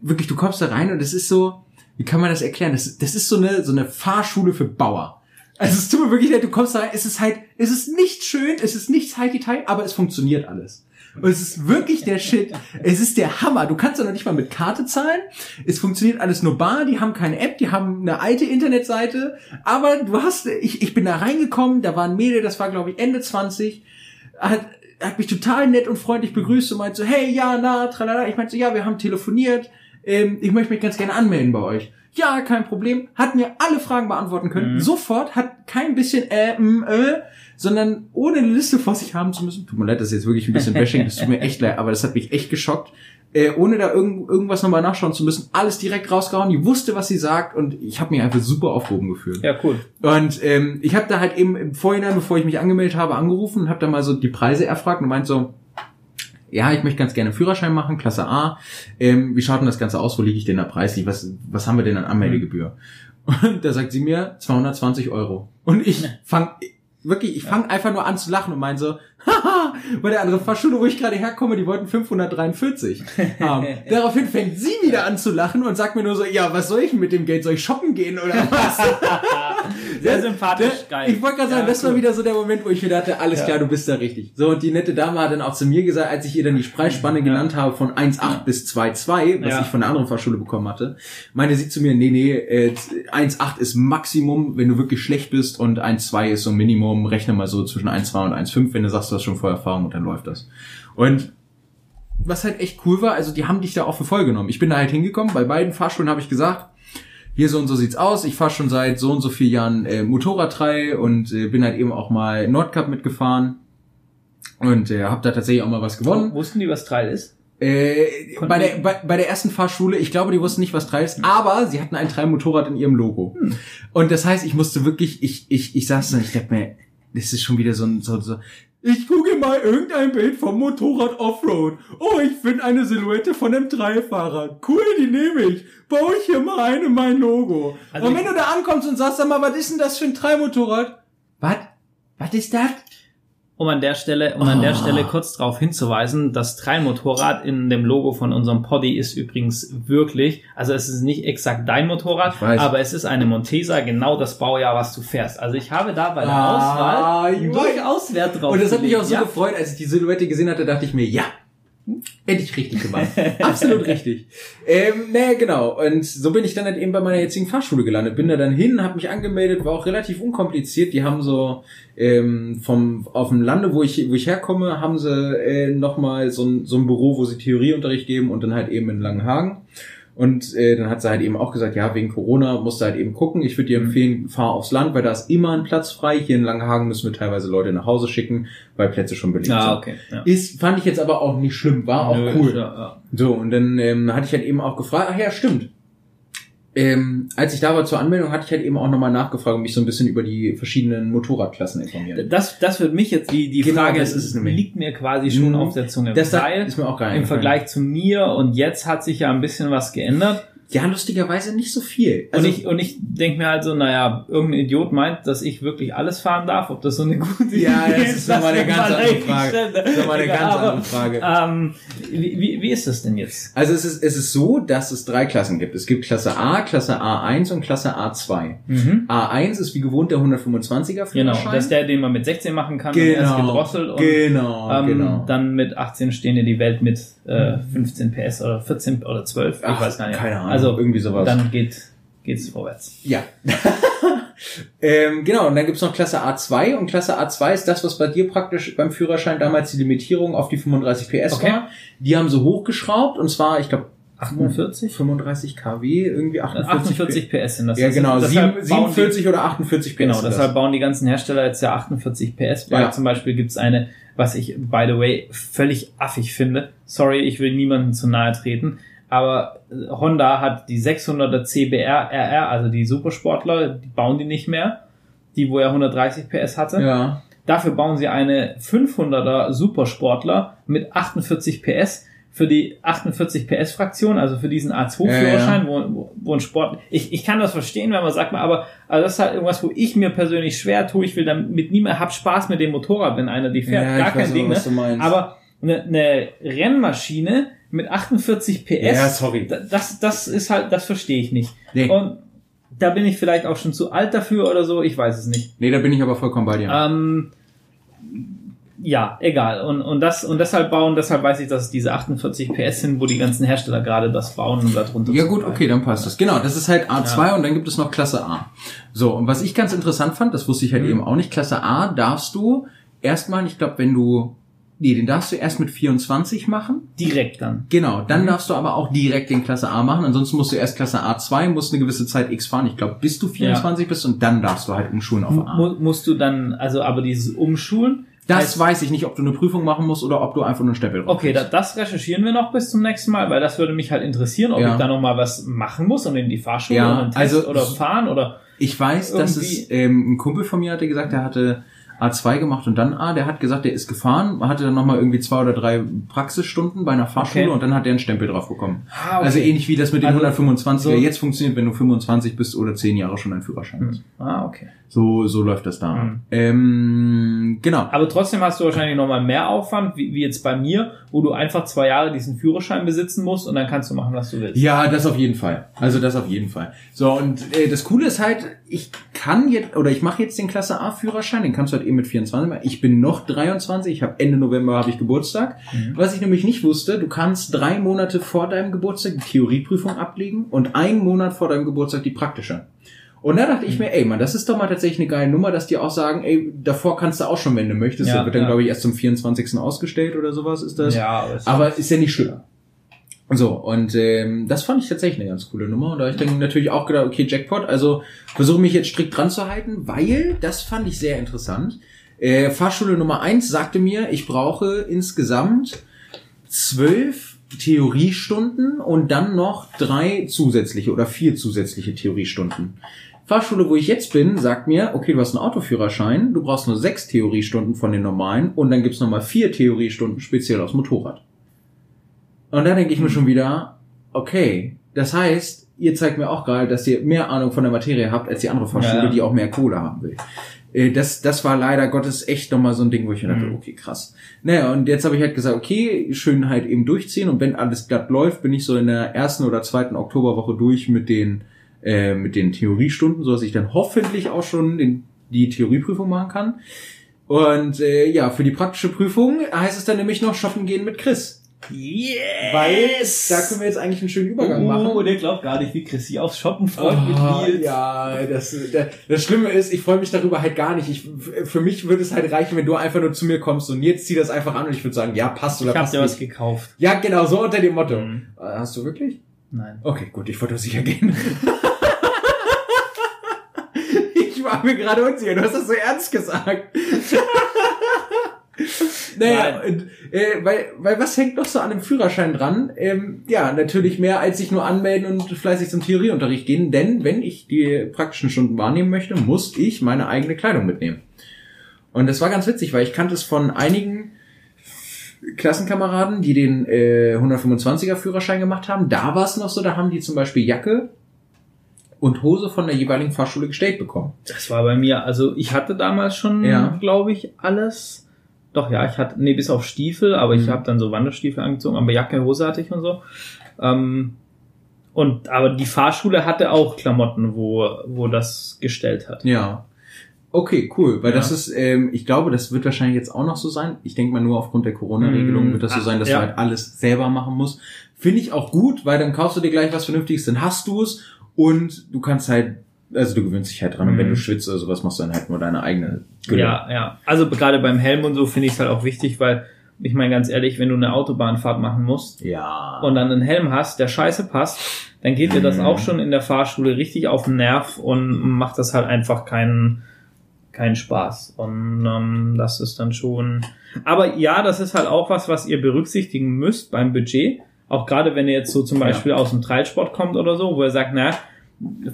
wirklich, du kommst da rein und es ist so, wie kann man das erklären? Das, das ist so eine, so eine Fahrschule für Bauer. Also es tut mir wirklich leid, du kommst da rein, es ist halt, es ist nicht schön, es ist nichts High Detail, aber es funktioniert alles. Und es ist wirklich der Shit. Es ist der Hammer. Du kannst ja noch nicht mal mit Karte zahlen. Es funktioniert alles nur bar. Die haben keine App. Die haben eine alte Internetseite. Aber du hast, ich, ich bin da reingekommen. Da war ein Mädel, das war glaube ich Ende 20. Hat, hat mich total nett und freundlich begrüßt und meinte so, hey, ja, na, tralala. Ich meinte so, ja, wir haben telefoniert. Ähm, ich möchte mich ganz gerne anmelden bei euch. Ja, kein Problem. Hat mir alle Fragen beantworten können. Mhm. Sofort, hat kein bisschen äh, m, äh, sondern ohne eine Liste vor sich haben zu müssen. Tut mir leid, das ist jetzt wirklich ein bisschen Bashing, das tut mir echt leid, aber das hat mich echt geschockt. Äh, ohne da irgend, irgendwas nochmal nachschauen zu müssen, alles direkt rausgehauen, die wusste, was sie sagt und ich habe mich einfach super aufgehoben gefühlt. Ja, cool. Und ähm, ich habe da halt eben im Vorhinein, bevor ich mich angemeldet habe, angerufen und habe da mal so die Preise erfragt und meint so, ja, ich möchte ganz gerne einen Führerschein machen, Klasse A. Ähm, wie schaut denn das Ganze aus? Wo liege ich denn da preislich? Was, was haben wir denn an Anmeldegebühr? Und da sagt sie mir 220 Euro. Und ich fang, wirklich, ich fange einfach nur an zu lachen und meine so, haha, bei der anderen Fahrschule, wo ich gerade herkomme, die wollten 543 haben. *laughs* Daraufhin fängt sie wieder an zu lachen und sagt mir nur so, ja, was soll ich mit dem Geld? Soll ich shoppen gehen oder was? *laughs* Sehr sympathisch, der, geil. Ich wollte gerade sagen, ja, das cool. war wieder so der Moment, wo ich mir dachte, alles ja. klar, du bist da richtig. So, und die nette Dame hat dann auch zu mir gesagt, als ich ihr dann die Preisspanne ja. genannt habe von 1,8 bis 2,2, was ich von der anderen Fahrschule bekommen hatte, meinte sie zu mir, nee, nee, äh, 1,8 ist Maximum, wenn du wirklich schlecht bist und 1,2 ist so Minimum, rechne mal so zwischen 1,2 und 1,5, wenn du sagst, du hast schon Vorerfahrung und dann läuft das. Und was halt echt cool war, also die haben dich da offen vollgenommen. Ich bin da halt hingekommen, bei beiden Fahrschulen habe ich gesagt, hier so und so sieht's aus. Ich fahre schon seit so und so vielen Jahren äh, Motorradreihe und äh, bin halt eben auch mal Nordcup mitgefahren und äh, habe da tatsächlich auch mal was gewonnen. Wussten die, was Trail ist? Äh, bei, der, bei, bei der ersten Fahrschule, ich glaube, die wussten nicht, was Trail ist, hm. aber sie hatten ein Trail-Motorrad in ihrem Logo. Hm. Und das heißt, ich musste wirklich, ich, ich, ich saß da, ich dachte mir, das ist schon wieder so ein, so, so, ich gucke mal irgendein Bild vom Motorrad Offroad. Oh, ich finde eine Silhouette von einem Dreifahrer. Cool, die nehme ich. Baue ich hier mal ein in mein Logo. Also und wenn du da ankommst und sagst, sag mal, was ist denn das für ein Dreimotorrad? Was? Was ist das? Um an der Stelle, um oh. an der Stelle kurz darauf hinzuweisen, das Trail-Motorrad in dem Logo von unserem Poddy ist übrigens wirklich, also es ist nicht exakt dein Motorrad, aber es ist eine Montesa, genau das Baujahr, was du fährst. Also ich habe da bei der ah, Auswahl durchaus Wert drauf. Und das hat mich auch so ja? gefreut, als ich die Silhouette gesehen hatte, dachte ich mir, ja, Hätte ich richtig gemacht. *laughs* Absolut richtig. Ähm, naja, genau. Und so bin ich dann halt eben bei meiner jetzigen Fahrschule gelandet. Bin da dann hin, habe mich angemeldet, war auch relativ unkompliziert. Die haben so ähm, vom auf dem Lande, wo ich wo ich herkomme, haben sie äh, nochmal so ein, so ein Büro, wo sie Theorieunterricht geben und dann halt eben in Langenhagen. Und äh, dann hat sie halt eben auch gesagt, ja, wegen Corona musst du halt eben gucken. Ich würde dir mhm. empfehlen, fahr aufs Land, weil da ist immer ein Platz frei. Hier in Langenhagen müssen wir teilweise Leute nach Hause schicken, weil Plätze schon belegt ah, sind. Okay, ja. Ist, fand ich jetzt aber auch nicht schlimm, war auch Nö, cool. Ja, ja. So, und dann ähm, hatte ich halt eben auch gefragt, ach ja, stimmt ähm, als ich da war zur Anmeldung, hatte ich halt eben auch nochmal nachgefragt und mich so ein bisschen über die verschiedenen Motorradklassen informiert. Das, das wird mich jetzt, die, die genau, Frage das ist es nämlich. liegt mir quasi schon mhm. auf der Zunge. Das weil ist mir auch geil. Im Vergleich zu mir und jetzt hat sich ja ein bisschen was geändert. Ja, lustigerweise nicht so viel. Also und ich, und ich denke mir halt so, naja, irgendein Idiot meint, dass ich wirklich alles fahren darf, ob das so eine gute Idee ja, das ist. Ja, das ist nochmal eine ganz andere Frage. Das ist nochmal eine ganz andere Frage. Ähm, wie, wie, wie ist das denn jetzt? Also es ist, es ist so, dass es drei Klassen gibt. Es gibt Klasse A, Klasse A1 und Klasse A2. Mhm. A1 ist wie gewohnt der 125er Führerschein. Genau, das ist der, den man mit 16 machen kann, genau, erst gedrosselt und genau, ähm, genau. dann mit 18 stehen in die Welt mit äh, 15 PS oder 14 oder 12, Ach, ich weiß gar nicht. Keine Ahnung. Also irgendwie sowas. Dann geht geht's vorwärts. Ja. *laughs* ähm, genau, und dann gibt's noch Klasse A2 und Klasse A2 ist das, was bei dir praktisch beim Führerschein damals die Limitierung auf die 35 PS okay. war. Die haben so hochgeschraubt und zwar, ich glaube, 48? 35 kW, irgendwie 48, 48 PS sind das. Ja, genau, 47 oder 48 PS. Genau, deshalb bauen die ganzen Hersteller jetzt ja 48 PS. Bei ja. zum Beispiel gibt's eine, was ich, by the way, völlig affig finde. Sorry, ich will niemandem zu nahe treten aber Honda hat die 600er CBR RR, also die Supersportler, die bauen die nicht mehr, die wo er 130 PS hatte. Ja. Dafür bauen sie eine 500er Supersportler mit 48 PS für die 48 PS Fraktion, also für diesen A2-Führerschein, ja, ja. wo, wo ein Sport, ich, ich kann das verstehen, wenn man sagt, aber also das ist halt irgendwas, wo ich mir persönlich schwer tue, ich will damit nie mehr, hab Spaß mit dem Motorrad, wenn einer die fährt, ja, gar kein Ding, ne? aber eine, eine Rennmaschine, mit 48 PS. Ja, sorry. Das, das ist halt, das verstehe ich nicht. Nee. Und da bin ich vielleicht auch schon zu alt dafür oder so, ich weiß es nicht. Nee, da bin ich aber vollkommen bei dir. Ähm, ja, egal. Und, und das, und deshalb bauen, deshalb weiß ich, dass es diese 48 PS sind, wo die ganzen Hersteller gerade das bauen und darunter. Ja gut, okay, dann passt das. Genau, das ist halt A2 ja. und dann gibt es noch Klasse A. So, und was ich ganz interessant fand, das wusste ich halt mhm. eben auch nicht, Klasse A darfst du erstmal, ich glaube, wenn du Nee, den darfst du erst mit 24 machen. Direkt dann. Genau, dann mhm. darfst du aber auch direkt den Klasse A machen. Ansonsten musst du erst Klasse A2, musst eine gewisse Zeit X fahren. Ich glaube, bis du 24 ja. bist und dann darfst du halt umschulen auf A. M musst du dann, also aber dieses Umschulen. Das heißt, weiß ich nicht, ob du eine Prüfung machen musst oder ob du einfach nur einen Stempel Okay, da, das recherchieren wir noch bis zum nächsten Mal, weil das würde mich halt interessieren, ob ja. ich da noch mal was machen muss und in die Fahrschule ja, und einen Test also, oder fahren oder. Ich weiß, dass es ähm, ein Kumpel von mir hatte gesagt, er hatte A2 gemacht und dann A. Der hat gesagt, der ist gefahren, hatte dann nochmal irgendwie zwei oder drei Praxisstunden bei einer Fahrschule okay. und dann hat er einen Stempel drauf bekommen. Ah, okay. Also ähnlich wie das mit den also, 125 so jetzt funktioniert, wenn du 25 bist oder 10 Jahre schon einen Führerschein hast. Ah, okay. So, so läuft das da. Mhm. Ähm, genau. Aber trotzdem hast du wahrscheinlich nochmal mehr Aufwand, wie, wie jetzt bei mir, wo du einfach zwei Jahre diesen Führerschein besitzen musst und dann kannst du machen, was du willst. Ja, das auf jeden Fall. Also das auf jeden Fall. So, und äh, das Coole ist halt, ich kann jetzt, oder ich mache jetzt den Klasse A Führerschein, den kannst du halt eben mit 24 machen. Ich bin noch 23, ich habe Ende November habe ich Geburtstag. Mhm. Was ich nämlich nicht wusste, du kannst drei Monate vor deinem Geburtstag die Theorieprüfung ablegen und einen Monat vor deinem Geburtstag die praktische. Und da dachte ich mir, ey, man, das ist doch mal tatsächlich eine geile Nummer, dass die auch sagen, ey, davor kannst du auch schon, wenn du möchtest. Ja, das wird dann, ja. glaube ich, erst zum 24. ausgestellt oder sowas ist das. Ja, aber, aber ist ja nicht schlimmer. So, und ähm, das fand ich tatsächlich eine ganz coole Nummer. Und da habe ich dann natürlich auch gedacht, okay, Jackpot, also versuche mich jetzt strikt dran zu halten, weil, das fand ich sehr interessant. Äh, Fahrschule Nummer eins sagte mir, ich brauche insgesamt zwölf Theoriestunden und dann noch drei zusätzliche oder vier zusätzliche Theoriestunden. Fahrschule, wo ich jetzt bin, sagt mir, okay, du hast einen Autoführerschein, du brauchst nur sechs Theoriestunden von den normalen und dann gibt's nochmal vier Theoriestunden speziell aufs Motorrad. Und da denke ich mir schon wieder, okay, das heißt, ihr zeigt mir auch gerade, dass ihr mehr Ahnung von der Materie habt als die andere Fahrschule, ja, ja. die auch mehr Kohle haben will. Äh, das, das war leider Gottes echt nochmal so ein Ding, wo ich mir dachte, mhm. okay, krass. Naja, und jetzt habe ich halt gesagt, okay, schön halt eben durchziehen und wenn alles glatt läuft, bin ich so in der ersten oder zweiten Oktoberwoche durch mit den äh, mit den Theoriestunden, so dass ich dann hoffentlich auch schon den, die Theorieprüfung machen kann. Und äh, ja, für die praktische Prüfung heißt es dann nämlich noch shoppen gehen mit Chris. Yes! Weil da können wir jetzt eigentlich einen schönen Übergang oh, machen. Oh, der glaubt gar nicht, wie Chrissy aufs Shoppen freut oh, mit Nils. Ja, das, das, das Schlimme ist, ich freue mich darüber halt gar nicht. Ich, für mich würde es halt reichen, wenn du einfach nur zu mir kommst und jetzt zieh das einfach an und ich würde sagen, ja, passt oder ich passt Ich hab dir was gekauft. Ja, genau, so unter dem Motto. Mhm. Äh, hast du wirklich? Nein. Okay, gut, ich wollte sicher gehen. *laughs* ich war mir gerade unsicher, du hast das so ernst gesagt. *laughs* *laughs* naja, und, äh, weil, weil was hängt noch so an dem Führerschein dran? Ähm, ja, natürlich mehr als sich nur anmelden und fleißig zum Theorieunterricht gehen, denn wenn ich die praktischen Stunden wahrnehmen möchte, muss ich meine eigene Kleidung mitnehmen. Und das war ganz witzig, weil ich kannte es von einigen Klassenkameraden, die den äh, 125er Führerschein gemacht haben. Da war es noch so, da haben die zum Beispiel Jacke und Hose von der jeweiligen Fahrschule gestellt bekommen. Das war bei mir, also ich hatte damals schon, ja. glaube ich, alles. Doch, ja, ich hatte, nee, bis auf Stiefel, aber mhm. ich habe dann so Wanderstiefel angezogen, aber Jacke, Hose hatte ich und so. Ähm, und aber die Fahrschule hatte auch Klamotten, wo, wo das gestellt hat. Ja. Okay, cool, weil ja. das ist, ähm, ich glaube, das wird wahrscheinlich jetzt auch noch so sein. Ich denke mal nur aufgrund der Corona-Regelung mm, wird das so sein, dass ja. du halt alles selber machen musst. Finde ich auch gut, weil dann kaufst du dir gleich was Vernünftiges, dann hast du es und du kannst halt also du gewöhnst dich halt dran und wenn du mhm. schwitzt oder sowas, machst du dann halt nur deine eigene Gülle. Ja, ja. Also gerade beim Helm und so finde ich es halt auch wichtig, weil ich meine ganz ehrlich, wenn du eine Autobahnfahrt machen musst ja. und dann einen Helm hast, der scheiße passt, dann geht dir das mhm. auch schon in der Fahrschule richtig auf den Nerv und macht das halt einfach keinen keinen Spaß. Und ähm, das ist dann schon. Aber ja, das ist halt auch was, was ihr berücksichtigen müsst beim Budget. Auch gerade wenn ihr jetzt so zum Beispiel ja. aus dem Treibsport kommt oder so, wo ihr sagt, na,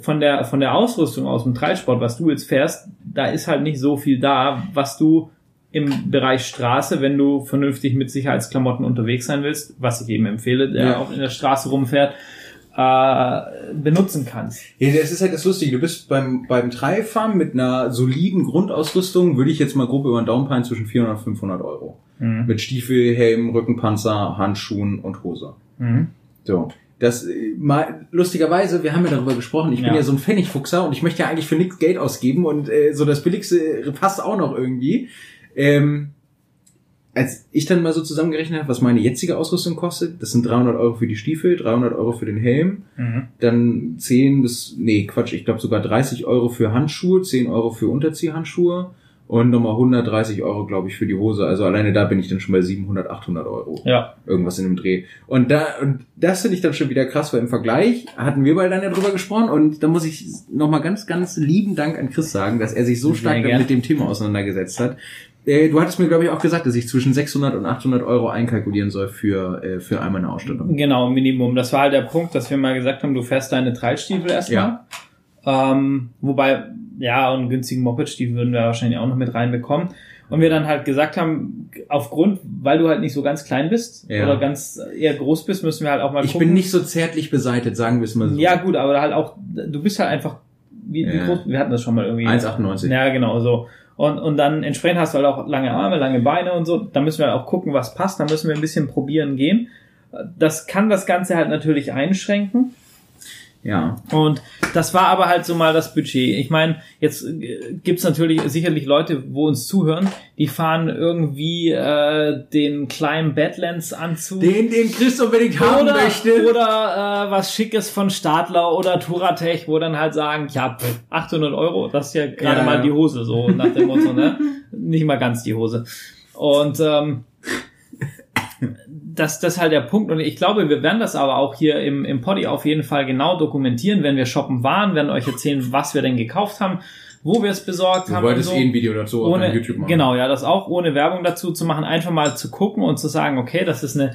von der, von der Ausrüstung aus dem Treibsport, was du jetzt fährst, da ist halt nicht so viel da, was du im Bereich Straße, wenn du vernünftig mit Sicherheitsklamotten unterwegs sein willst, was ich eben empfehle, der ja. auch in der Straße rumfährt, äh, benutzen kannst. Ja, das ist halt das Lustige. Du bist beim, beim Treifahren mit einer soliden Grundausrüstung, würde ich jetzt mal grob über den Daumen peilen, zwischen 400 und 500 Euro. Mhm. Mit Stiefel, Helm, Rückenpanzer, Handschuhen und Hose. Mhm. So das äh, mal lustigerweise, wir haben ja darüber gesprochen, ich ja. bin ja so ein Pfennigfuchser und ich möchte ja eigentlich für nichts Geld ausgeben und äh, so das Billigste passt auch noch irgendwie. Ähm, als ich dann mal so zusammengerechnet habe, was meine jetzige Ausrüstung kostet, das sind 300 Euro für die Stiefel, 300 Euro für den Helm, mhm. dann 10 bis, nee, Quatsch, ich glaube sogar 30 Euro für Handschuhe, 10 Euro für Unterziehhandschuhe, und nochmal 130 Euro, glaube ich, für die Hose. Also alleine da bin ich dann schon bei 700, 800 Euro. Ja. Irgendwas in dem Dreh. Und da, und das finde ich dann schon wieder krass, weil im Vergleich hatten wir beide dann ja drüber gesprochen und da muss ich nochmal ganz, ganz lieben Dank an Chris sagen, dass er sich so stark mit dem Thema auseinandergesetzt hat. Äh, du hattest mir, glaube ich, auch gesagt, dass ich zwischen 600 und 800 Euro einkalkulieren soll für, äh, für einmal eine Ausstattung. Genau, Minimum. Das war halt der Punkt, dass wir mal gesagt haben, du fährst deine Treibstiefel erstmal. Ja Ähm, wobei, ja, und einen günstigen Moped-Stiefel würden wir wahrscheinlich auch noch mit reinbekommen. Und wir dann halt gesagt haben, aufgrund, weil du halt nicht so ganz klein bist ja. oder ganz eher groß bist, müssen wir halt auch mal gucken. Ich bin nicht so zärtlich beseitet, sagen wir es mal so. Ja, gut, aber halt auch, du bist halt einfach, wie, ja. wie groß, wir hatten das schon mal irgendwie. 1,98. Ja, genau, so. Und, und dann entsprechend hast du halt auch lange Arme, lange Beine und so. Da müssen wir halt auch gucken, was passt. Da müssen wir ein bisschen probieren gehen. Das kann das Ganze halt natürlich einschränken. Ja. Und das war aber halt so mal das Budget. Ich meine, jetzt äh, gibt's natürlich sicherlich Leute, wo uns zuhören, die fahren irgendwie äh, den kleinen Badlands-Anzug. Den, den Chris unbedingt haben oder, möchte. Oder äh, was Schickes von Stadler oder Turatech, wo dann halt sagen, ja, 800 Euro, das ist ja gerade ja. mal die Hose, so nach dem Motto, ne? Nicht mal ganz die Hose. Und ähm, das, das ist halt der Punkt. Und ich glaube, wir werden das aber auch hier im, im Poddy auf jeden Fall genau dokumentieren, wenn wir shoppen waren, werden euch erzählen, was wir denn gekauft haben, wo wir es besorgt du haben. Du wolltest so. eh ein Video dazu ohne, auf YouTube machen. Genau, ja, das auch ohne Werbung dazu zu machen, einfach mal zu gucken und zu sagen, okay, das ist eine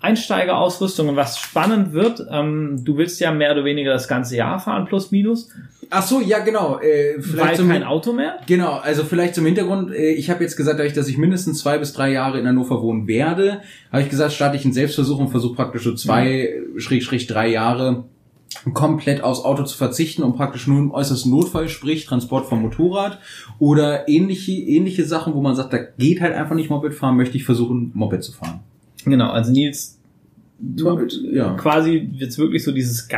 Einsteigerausrüstung und was spannend wird, ähm, du willst ja mehr oder weniger das ganze Jahr fahren, plus minus. Ach so, ja genau. Äh, vielleicht Weil zum, kein Auto mehr? Genau, also vielleicht zum Hintergrund, äh, ich habe jetzt gesagt, dadurch, dass ich mindestens zwei bis drei Jahre in Hannover wohnen werde, habe ich gesagt, starte ich einen Selbstversuch und versuche praktisch so zwei, mhm. schräg, schräg drei Jahre komplett aufs Auto zu verzichten und praktisch nur im äußersten Notfall, sprich Transport vom Motorrad oder ähnliche, ähnliche Sachen, wo man sagt, da geht halt einfach nicht Moped fahren, möchte ich versuchen, Moped zu fahren. Genau, also Nils, du ja. quasi jetzt wirklich so dieses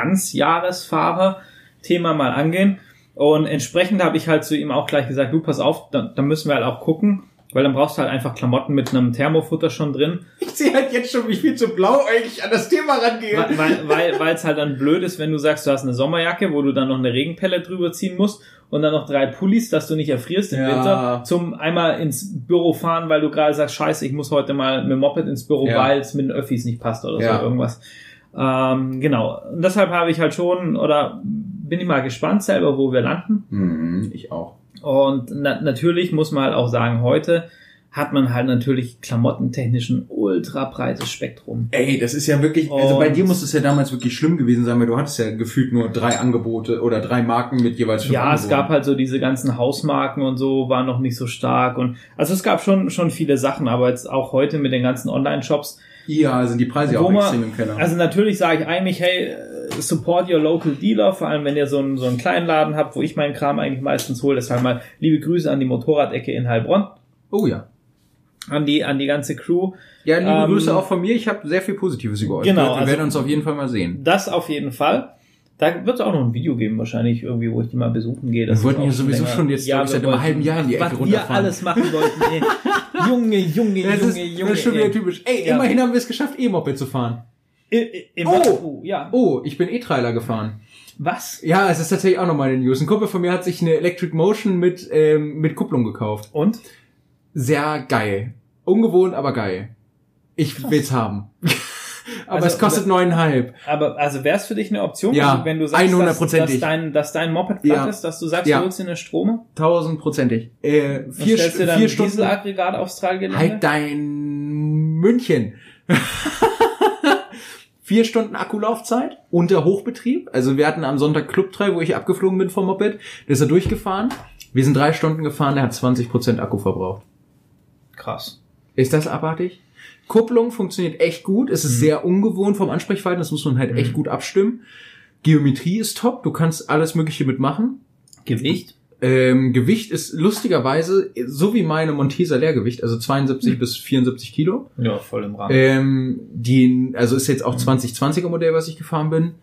Ganzjahresfahrer-Thema mal angehen. Und entsprechend habe ich halt zu ihm auch gleich gesagt, du pass auf, da, da müssen wir halt auch gucken, weil dann brauchst du halt einfach Klamotten mit einem Thermofutter schon drin. Ich sehe halt jetzt schon, wie viel zu blau eigentlich an das Thema rangehe. Weil weil weil es halt dann blöd ist, wenn du sagst, du hast eine Sommerjacke, wo du dann noch eine Regenpelle drüber ziehen musst und dann noch drei Pullis, dass du nicht erfrierst im ja. Winter, zum einmal ins Büro fahren, weil du gerade sagst, scheiße, ich muss heute mal mit dem Moped ins Büro, ja. weil es mit den Öffis nicht passt oder ja. so irgendwas. Ähm, genau. Und deshalb habe ich halt schon, oder bin ich mal gespannt selber, wo wir landen. Mhm, ich auch. Und na natürlich muss man halt auch sagen, heute hat man halt natürlich klamottentechnisch ein ultra breites Spektrum. Ey, das ist ja wirklich, also und bei dir muss es ja damals wirklich schlimm gewesen sein, weil du hattest ja gefühlt nur drei Angebote oder drei Marken mit jeweils fünf Ja, Angeboten. es gab halt so diese ganzen Hausmarken und so, waren noch nicht so stark und, also es gab schon, schon viele Sachen, aber jetzt auch heute mit den ganzen Online-Shops. Ja, sind die Preise auch man, extrem im Keller. Also natürlich sage ich eigentlich, hey, support your local dealer, vor allem wenn ihr so einen, so einen kleinen Laden habt, wo ich meinen Kram eigentlich meistens hole. Deshalb mal liebe Grüße an die Motorradecke in Heilbronn. Oh ja an die an die ganze Crew. Ja, liebe ähm, Grüße auch von mir. Ich habe sehr viel Positives über euch. Genau, wir also werden uns auf jeden Fall mal sehen. Das auf jeden Fall. Da wird es auch noch ein Video geben, wahrscheinlich irgendwie, wo ich die mal besuchen gehe. Das wir wollten ja sowieso länger. schon jetzt, ja, ich, seit einem halben Jahr in die Ecke runterfahren. Was wir alles machen wollten, ey. *laughs* Junge, Junge, das Junge, ist, Junge. Das ist schon wieder typisch. Ey, ja. immerhin haben wir es geschafft, E-Moped zu fahren. I, I, oh, ja. Oh, ich bin E-Trailer gefahren. Was? Ja, es ist tatsächlich auch nochmal eine News. Ein Kumpel von mir hat sich eine Electric Motion mit, ähm, mit Kupplung gekauft. Und? Sehr geil. Ungewohnt, aber geil. Ich Krass. will's haben. *laughs* aber also, es kostet neuneinhalb. Aber also wäre es für dich eine Option, ja, wenn du sagst, dass, dass, dein, dass dein Moped platt ja. ist, dass du sagst, ja. du holst dir eine Strome? Tausendprozentig. Äh, vier, stellst dir dann vier Stunden. Dieselaggregat aufs Tragegelände? Halt dein München. *laughs* vier Stunden Akkulaufzeit unter Hochbetrieb. Also wir hatten am Sonntag Club 3, wo ich abgeflogen bin vom Moped. Der ist er durchgefahren. Wir sind drei Stunden gefahren, der hat 20% Akku verbraucht. Krass. Ist das abartig? Kupplung funktioniert echt gut. Es ist mhm. sehr ungewohnt vom Ansprechverhalten. Das muss man halt mhm. echt gut abstimmen. Geometrie ist top. Du kannst alles Mögliche mitmachen. Gewicht? Ähm, Gewicht ist lustigerweise so wie meine Montesa Leergewicht, also 72 mhm. bis 74 Kilo. Ja, voll im Rahmen. Ähm, die, also ist jetzt auch 2020er Modell, was ich gefahren bin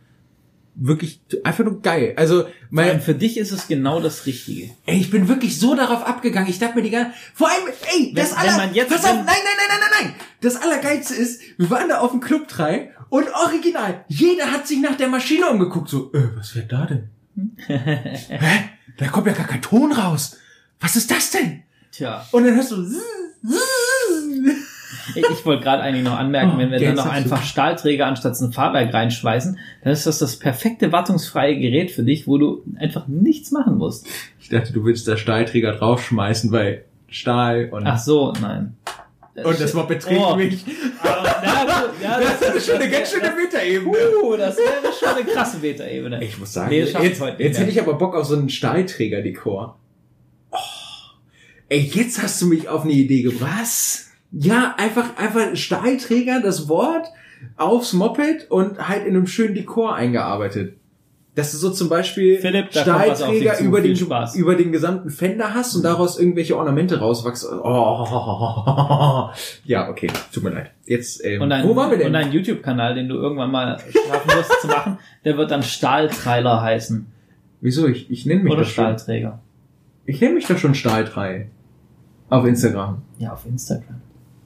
wirklich einfach nur geil. Also mein, für dich ist es genau das Richtige. Ey, ich bin wirklich so darauf abgegangen. Ich dachte mir die ganze vor allem, ey, wenn, das aller, pass auf, nein, nein, nein, nein, nein, nein. Das allergeilste ist, wir waren da auf dem Club 3 und original, jeder hat sich nach der Maschine umgeguckt, so, äh, was wird da denn? *laughs* Hä? Da kommt ja gar kein Ton raus. Was ist das denn? Tja. Und dann hörst du ich, ich wollte gerade eigentlich noch anmerken, oh, wenn wir dann noch einfach Stahlträger anstatt ein Fahrwerk reinschweißen, dann ist das das perfekte wartungsfreie Gerät für dich, wo du einfach nichts machen musst. Ich dachte, du willst da Stahlträger draufschmeißen, weil Stahl und... Ach so, nein. Und das Moped trägt oh. mich. Aber, ja, ja, das, das, ist schon eine ganz schöne Metaebene. Uh, das wäre schon eine krasse Metaebene. Ich muss sagen, nee, jetzt, jetzt hätte ich aber Bock auf so einen Stahlträger-Dekor. Oh. Ey, jetzt hast du mich auf eine Idee gebracht. Was? Ja, einfach, einfach Stahlträger, das Wort aufs Moped und halt in einem schönen Dekor eingearbeitet. Dass du so zum Beispiel Philipp, Stahlträger über den, über den gesamten Fender hast und daraus irgendwelche Ornamente rauswachsen. Oh, *laughs* ja, okay, tut mir leid. Jetzt, ähm, ein, wo waren wir denn? Und ein YouTube-Kanal, den du irgendwann mal schaffen wirst zu machen, der wird dann Stahltreiler heißen. Wieso? Ich, ich nenne mich Oder Stahlträger. Schon. Ich nenne mich doch schon Stahltrei. Auf Instagram. Ja, auf Instagram.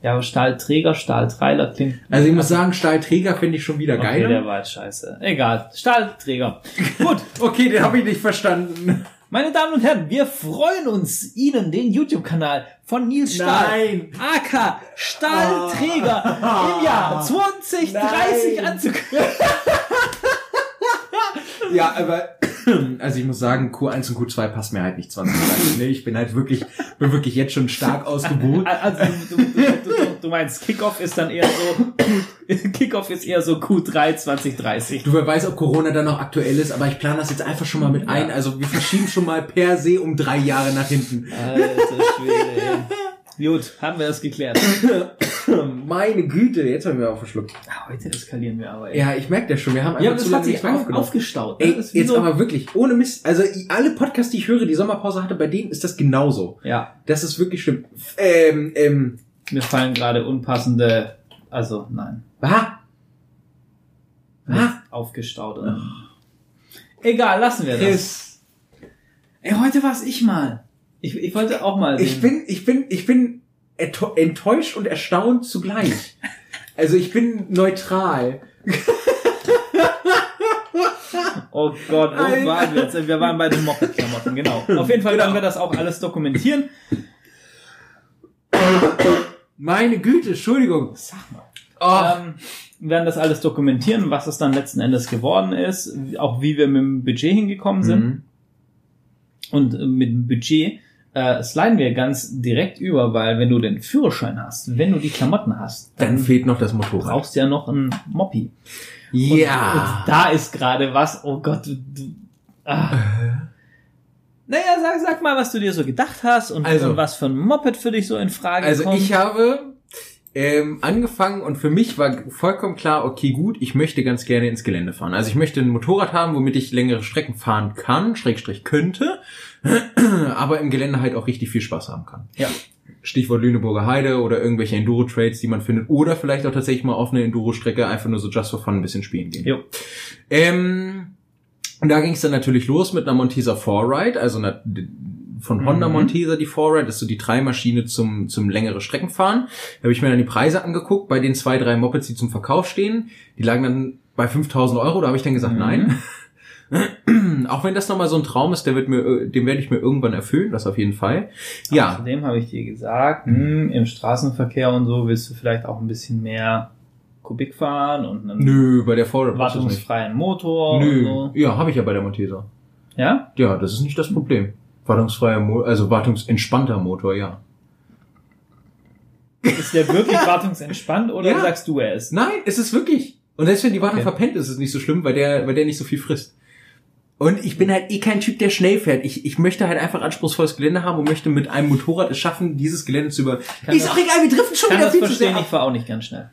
Ja, aber Stahlträger, Stahltreiler klingt. Also ich muss sagen, Stahlträger finde ich schon wieder geil. Okay, der war jetzt scheiße. Egal. Stahlträger. Gut. *laughs* okay, den habe ich nicht verstanden. Meine Damen und Herren, wir freuen uns, Ihnen den YouTube-Kanal von Nils Stahl, Nein. AK Stahlträger oh. im Jahr 2030 anzukündigen. *laughs* ja, aber *clears throat* also ich muss sagen, Q1 und Q2 passt mir halt nicht 2030. Ne? Ich bin halt wirklich, bin wirklich jetzt schon stark *laughs* ausgebucht. Also du, du, du, du meinst, Kickoff ist dann eher so, *coughs* Kickoff ist eher so Q3 2030. Du, wer weiß, ob Corona dann noch aktuell ist, aber ich plane das jetzt einfach schon mal mit ein. Also wir verschieben schon mal per se um drei Jahre nach hinten. Alter Schwede, ey. Gut, haben wir das geklärt. *coughs* Meine Güte, jetzt haben wir auch verschluckt. Heute eskalieren wir aber. Ey. Ja, ich merke das schon. Wir haben einfach ja, zu lange nicht auf, aufgestaut. Ne? Ey, jetzt so aber wirklich, ohne Mist. Also alle Podcasts, die ich höre, die Sommerpause hatte, bei denen ist das genauso. Ja. Das ist wirklich schlimm. Ähm, ähm. Mir fallen gerade unpassende, also nein. Was? Was? Aufgestaut. Oh. Egal, lassen wir das. Ey, heute war's ich mal. Ich, ich wollte auch mal. Sehen. Ich bin, ich bin, ich bin enttäuscht und erstaunt zugleich. Also ich bin neutral. oh Gott, wo Alter. waren wir jetzt? Wir waren bei den Moped-Klamotten, genau. Auf jeden Fall genau. werden wir das auch alles dokumentieren. Meine Güte, Entschuldigung. Sag mal. Oh. Ähm, wir werden das alles dokumentieren, was es dann letzten Endes geworden ist, auch wie wir mit dem Budget hingekommen sind. Mhm. Und mit dem Budget äh, sliden wir ganz direkt über, weil wenn du den Führerschein hast, wenn du die Klamotten hast, dann, dann fehlt noch das Motorrad. Brauchst ja noch ein Moppi. Ja. Und, und da ist gerade was, oh Gott, du, du ah. Naja, sag, sag mal, was du dir so gedacht hast und, also, und was für ein Moped für dich so in Frage also kommt. Also ich habe ähm, angefangen und für mich war vollkommen klar, okay, gut, ich möchte ganz gerne ins Gelände fahren. Also ich möchte ein Motorrad haben, womit ich längere Strecken fahren kann, Schrägstrich könnte, *clears throat* aber im Gelände halt auch richtig viel Spaß haben kann. Ja. Stichwort Lüneburger Heide oder irgendwelche Enduro-Trades, die man findet, oder vielleicht auch tatsächlich mal auf eine Enduro-Strecke einfach nur so just for fun ein bisschen spielen gehen. Jo. Ähm, und da ging es dann natürlich los mit einer Montesa 4Ride, also einer von Honda mhm. Montesa, die Forride, das ist so die Treimaschine zum, zum längere Streckenfahren. Da habe ich mir dann die Preise angeguckt bei den zwei, drei Mopeds, die zum Verkauf stehen. Die lagen dann bei 5000 Euro, da habe ich dann gesagt, mhm. nein. *clears throat* Auch wenn das nochmal so ein Traum ist, der wird mir, den werde ich mir irgendwann erfüllen, das auf jeden Fall. Ja. Außerdem habe ich dir gesagt, hm, im Straßenverkehr und so willst du vielleicht auch ein bisschen mehr Kubik fahren und einen Nö, bei der Forride wartungsfreien Motor. Nö, so. ja, habe ich ja bei der Montesa. Ja? Ja, das ist nicht das Problem. Wartungsfreier Motor, also wartungsentspannter Motor, ja. Ist der wirklich wartungsentspannt oder *laughs* ja. sagst du er ist? Nein, es ist wirklich. Und selbst wenn die Wartung okay. verpennt, ist es nicht so schlimm, weil der, weil der nicht so viel frisst. Und ich bin halt eh kein Typ, der schnell fährt. Ich, ich möchte halt einfach anspruchsvolles Gelände haben und möchte mit einem Motorrad es schaffen, dieses Gelände zu über. Ist auch egal, wir driften schon wieder viel zu sehr. Ich fahre auch nicht ganz schnell.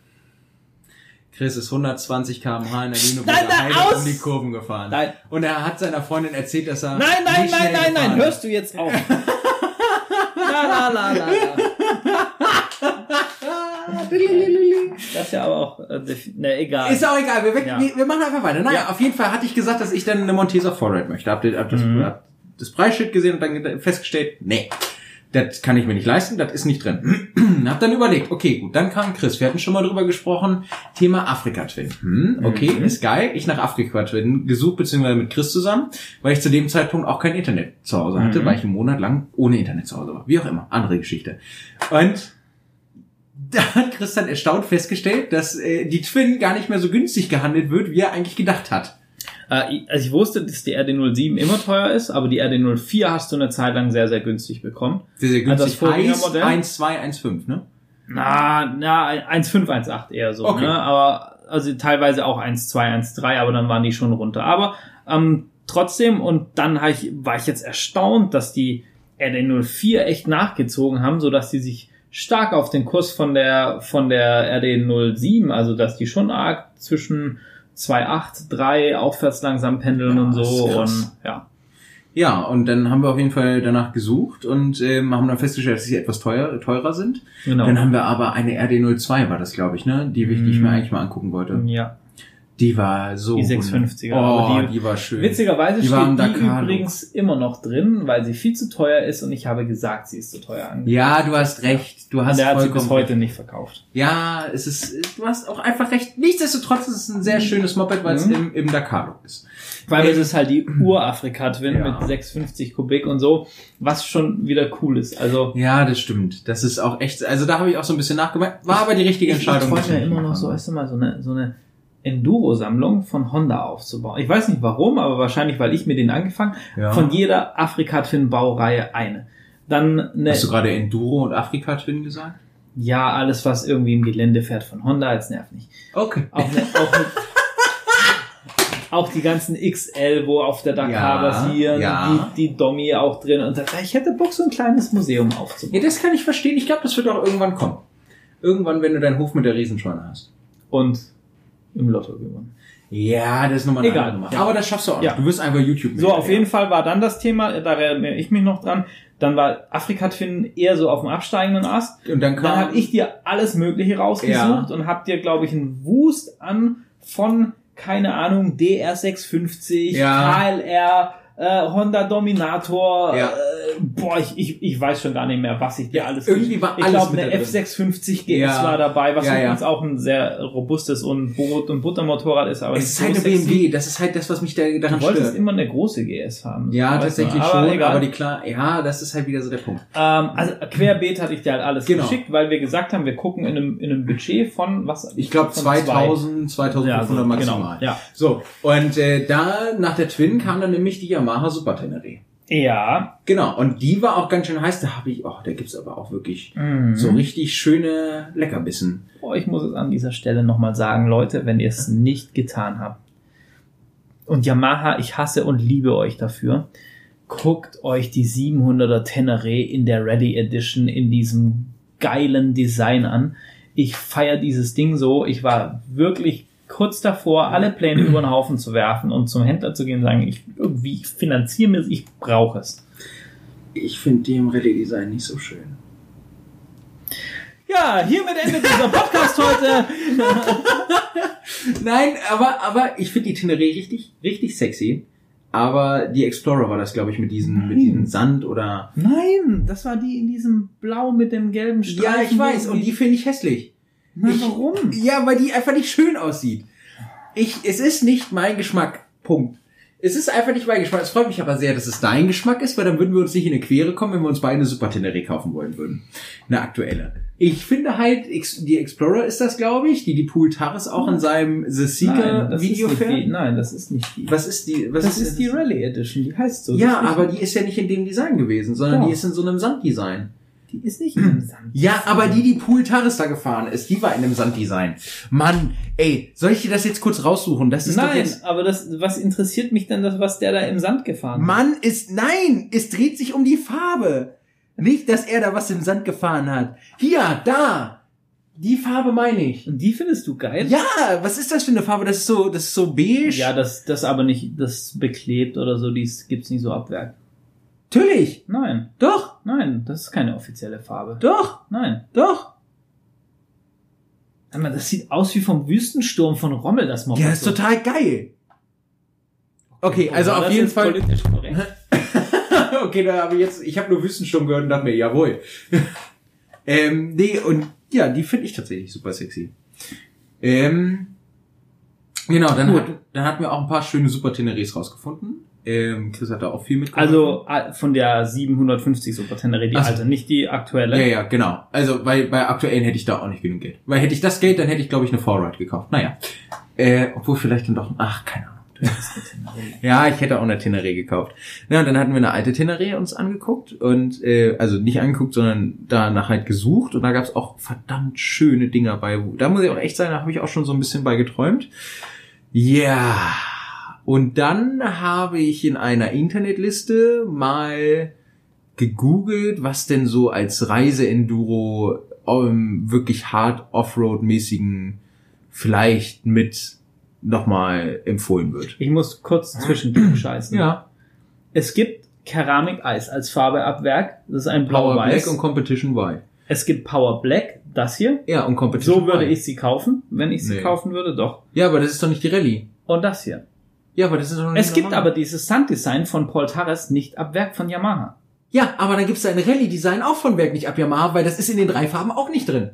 Chris ist 120 km/h in der Lüneburger Heide um die Kurven gefahren. Nein. Und er hat seiner Freundin erzählt, dass er. Nein, nein, nein, nein, nein, hörst du jetzt auf. la, la, la, la, la. Das ist ja aber auch, äh, ne, egal. Ist auch egal, wir, ja. wir, wir, machen einfach weiter. Naja, ja. auf jeden Fall hatte ich gesagt, dass ich dann eine Montesa Forride möchte. Habt ihr hab das, mhm. hab das Preisschild gesehen und dann festgestellt, nee, das kann ich mir nicht leisten, das ist nicht drin. *clears throat* hab dann überlegt, okay, gut, dann kam Chris, wir hatten schon mal drüber gesprochen, Thema Afrika-Twin. Hm, okay, mhm. ist geil. Ich nach Afrika-Twin gesucht, beziehungsweise mit Chris zusammen, weil ich zu dem Zeitpunkt auch kein Internet zu Hause hatte, mhm. weil ich einen Monat lang ohne Internet zu Hause war. Wie auch immer, andere Geschichte. Und da hat Chris dann erstaunt festgestellt, dass äh, die Twin gar nicht mehr so günstig gehandelt wird, wie er eigentlich gedacht hat. Äh, also ich wusste, dass die RD07 immer teuer ist, aber die RD04 hast du eine Zeit lang sehr, sehr günstig bekommen. Sehr, sehr günstig. Also das 1, 1, 2, 1, 5, ne? Na, na, 1,5, 1,8 eher so, okay. ne? Aber, also teilweise auch 1,2, 1,3, aber dann waren die schon runter. Aber ähm, trotzdem, und dann ich, war ich jetzt erstaunt, dass die RD04 echt nachgezogen haben, so dass die sich stark auf den Kurs von der von der RD07, also dass die schon arg zwischen 2,8, 3 aufwärts langsam pendeln ja, und so und ja. Ja, und dann haben wir auf jeden Fall danach gesucht und ähm, haben dann festgestellt, dass sie etwas teuer, teurer sind. Genau. Dann haben wir aber eine RD02, war das, glaube ich, ne? Die, die ich mir mm. eigentlich mal angucken wollte. Ja. Die war so. Die 650er. Oh, die, die, war schön. Witzigerweise die steht die übrigens immer noch drin, weil sie viel zu teuer ist und ich habe gesagt, sie ist zu teuer angegeben. Ja, du hast recht. Du hast und der hat sie bis heute nicht verkauft. Ja, es ist, du hast auch einfach recht. Nichtsdestotrotz ist es ein sehr mhm. schönes Moped, weil es mhm. im, im Dakar-Look ist. Weil es ist halt die *clears throat* Ur-Afrika-Twin ja. mit 650 Kubik und so, was schon wieder cool ist. Also. Ja, das stimmt. Das ist auch echt, also da habe ich auch so ein bisschen nachgemacht. War aber die richtige Entscheidung. Ich, ich wollte ja immer noch so, weißt du mal, so eine, so eine Enduro-Sammlung von Honda aufzubauen. Ich weiß nicht warum, aber wahrscheinlich, weil ich mir den angefangen ja. Von jeder Afrika-Twin-Baureihe eine. Dann eine, Hast du gerade Enduro und Afrika-Twin gesagt? Ja, alles, was irgendwie im Gelände fährt von Honda, jetzt nervt nicht. Okay. Auch, eine, auch, eine, auch die ganzen XL, wo auf der Dakar ja, basieren, ja. die, die Domi auch drin. Und ich hätte Bock, so ein kleines Museum aufzubauen. Ja, das kann ich verstehen. Ich glaube, das wird auch irgendwann kommen. Irgendwann, wenn du deinen Hof mit der Riesenschweine hast. Und im Lotto gewonnen. Ja, das ist nochmal eine Egal. andere Nummer. Ja. Aber das schaffst du auch. Ja. Du wirst einfach YouTube. So, auf jeden Fall war dann das Thema, da erinnere ich mich noch dran. Dann war Afrika Twin eher so auf dem absteigenden Ast. Und dann, kam dann habe ich dir alles Mögliche rausgesucht ja. und hab dir, glaube ich, einen Wust an von keine Ahnung DR650, ja. KLR äh, Honda Dominator, ja. äh, boah, ich, ich, ich weiß schon gar nicht mehr, was ich dir ja, alles Irgendwie war Ich glaube, eine F650 GS ja. war dabei, was ja, übrigens auch ein sehr robustes und Brot- und Buttermotorrad ist. Aber es ist halt eine BMW, das ist halt das, was mich da daran stört. Du wolltest stört. immer eine große GS haben. Ja, tatsächlich aber schon, egal. aber die klar, ja, das ist halt wieder so der Punkt. Ähm, also querbeet hatte ich dir halt alles genau. geschickt, weil wir gesagt haben, wir gucken in einem, in einem Budget von was? Ich glaube 2000, 2500 ja, so, genau. maximal. Genau, ja. So, und äh, da nach der Twin kam dann nämlich die Yamaha Super Tenere. Ja. Genau, und die war auch ganz schön heiß. Da habe ich, oh, da gibt's aber auch wirklich mhm. so richtig schöne Leckerbissen. Oh, ich muss es an dieser Stelle nochmal sagen, Leute, wenn ihr es nicht getan habt. Und Yamaha, ich hasse und liebe euch dafür. Guckt euch die 700er Tenere in der Ready Edition in diesem geilen Design an. Ich feiere dieses Ding so. Ich war wirklich kurz davor, alle Pläne über den Haufen zu werfen und zum Händler zu gehen und sagen, ich irgendwie ich finanziere mir, ich brauche es. Ich finde die im Rallye-Design nicht so schön. Ja, hiermit endet dieser Podcast heute. *laughs* Nein, aber, aber ich finde die Tenere richtig, richtig sexy. Aber die Explorer war das, glaube ich, mit diesem, mit diesem Sand oder. Nein, das war die in diesem Blau mit dem gelben Streifen. Ja, ich weiß, und die finde ich hässlich. Na, ich, warum? Ja, weil die einfach nicht schön aussieht. Ich, es ist nicht mein Geschmack. Punkt. Es ist einfach nicht mein Geschmack. Es freut mich aber sehr, dass es dein Geschmack ist, weil dann würden wir uns nicht in eine Quere kommen, wenn wir uns beide eine Super Tenere kaufen wollen würden. Eine aktuelle. Ich finde halt, die Explorer ist das, glaube ich, die die Pool Taris auch in seinem The Seeker Video fährt. Nein, das ist nicht die. Was ist die? Was das ist, ist die Rally Edition, die heißt so. Ja, aber die ist ja nicht in dem Design gewesen, sondern Doch. die ist in so einem Sanddesign. Die ist nicht in einem Sand. Ja, aber die, die Pool Taris da gefahren ist, die war in einem Sanddesign. Mann, ey, soll ich dir das jetzt kurz raussuchen? Das ist nein, doch jetzt... aber das, was interessiert mich denn, das, was der da im Sand gefahren hat? Mann, ist, nein, es dreht sich um die Farbe. Nicht, dass er da was im Sand gefahren hat. Hier, da. Die Farbe meine ich. Und die findest du geil? Ja, was ist das für eine Farbe? Das ist so, das ist so beige. Ja, das, das aber nicht, das beklebt oder so, dies gibt's nicht so ab Werk. Natürlich. Nein. Doch. Nein, das ist keine offizielle Farbe. Doch. Nein. Doch. Das sieht aus wie vom Wüstensturm von Rommel, das Moped. Ja, ist total geil. Okay, also auf jeden Fall. Politisch korrekt. *laughs* okay, da habe ich jetzt, ich habe nur Wüstensturm gehört und dachte mir, jawohl. *laughs* ähm, nee, und ja, die finde ich tatsächlich super sexy. Ähm, genau, dann, hat, dann hatten wir auch ein paar schöne Super Teneres rausgefunden. Ähm, Chris hat da auch viel mitgebracht. Also von der 750 Super Tenere, die also, alte, nicht die aktuelle. Ja, ja, genau. Also bei, bei aktuellen hätte ich da auch nicht genug Geld. Weil hätte ich das Geld, dann hätte ich, glaube ich, eine Forward gekauft. Naja. Äh, obwohl vielleicht dann doch, ach, keine Ahnung. *laughs* ja, ich hätte auch eine Teneré gekauft. Ja, und dann hatten wir eine alte Teneré uns angeguckt und äh, also nicht angeguckt, sondern danach halt gesucht und da gab es auch verdammt schöne Dinger bei. Da muss ich auch echt sagen, da habe ich auch schon so ein bisschen bei geträumt. Ja. Und dann habe ich in einer Internetliste mal gegoogelt, was denn so als Reiseenduro um, ähm, wirklich hart Offroad-mäßigen vielleicht mit nochmal empfohlen wird. Ich muss kurz zwischendurch *clears throat* scheißen. Ja. Es gibt Keramik-Eis als Farbe ab Werk. Das ist ein Power Black und Competition White. Es gibt Power Black, das hier. Ja, und Competition So würde ich sie kaufen, wenn ich sie nee. kaufen würde, doch. Ja, aber das ist doch nicht die Rallye. Und das hier. Ja, aber das ist doch nicht Es gibt aber dieses Sanddesign von Paul Tarres nicht ab Werk von Yamaha. Ja, aber dann gibt es ein Rallye-Design auch von Werk nicht ab Yamaha, weil das ist in den drei Farben auch nicht drin.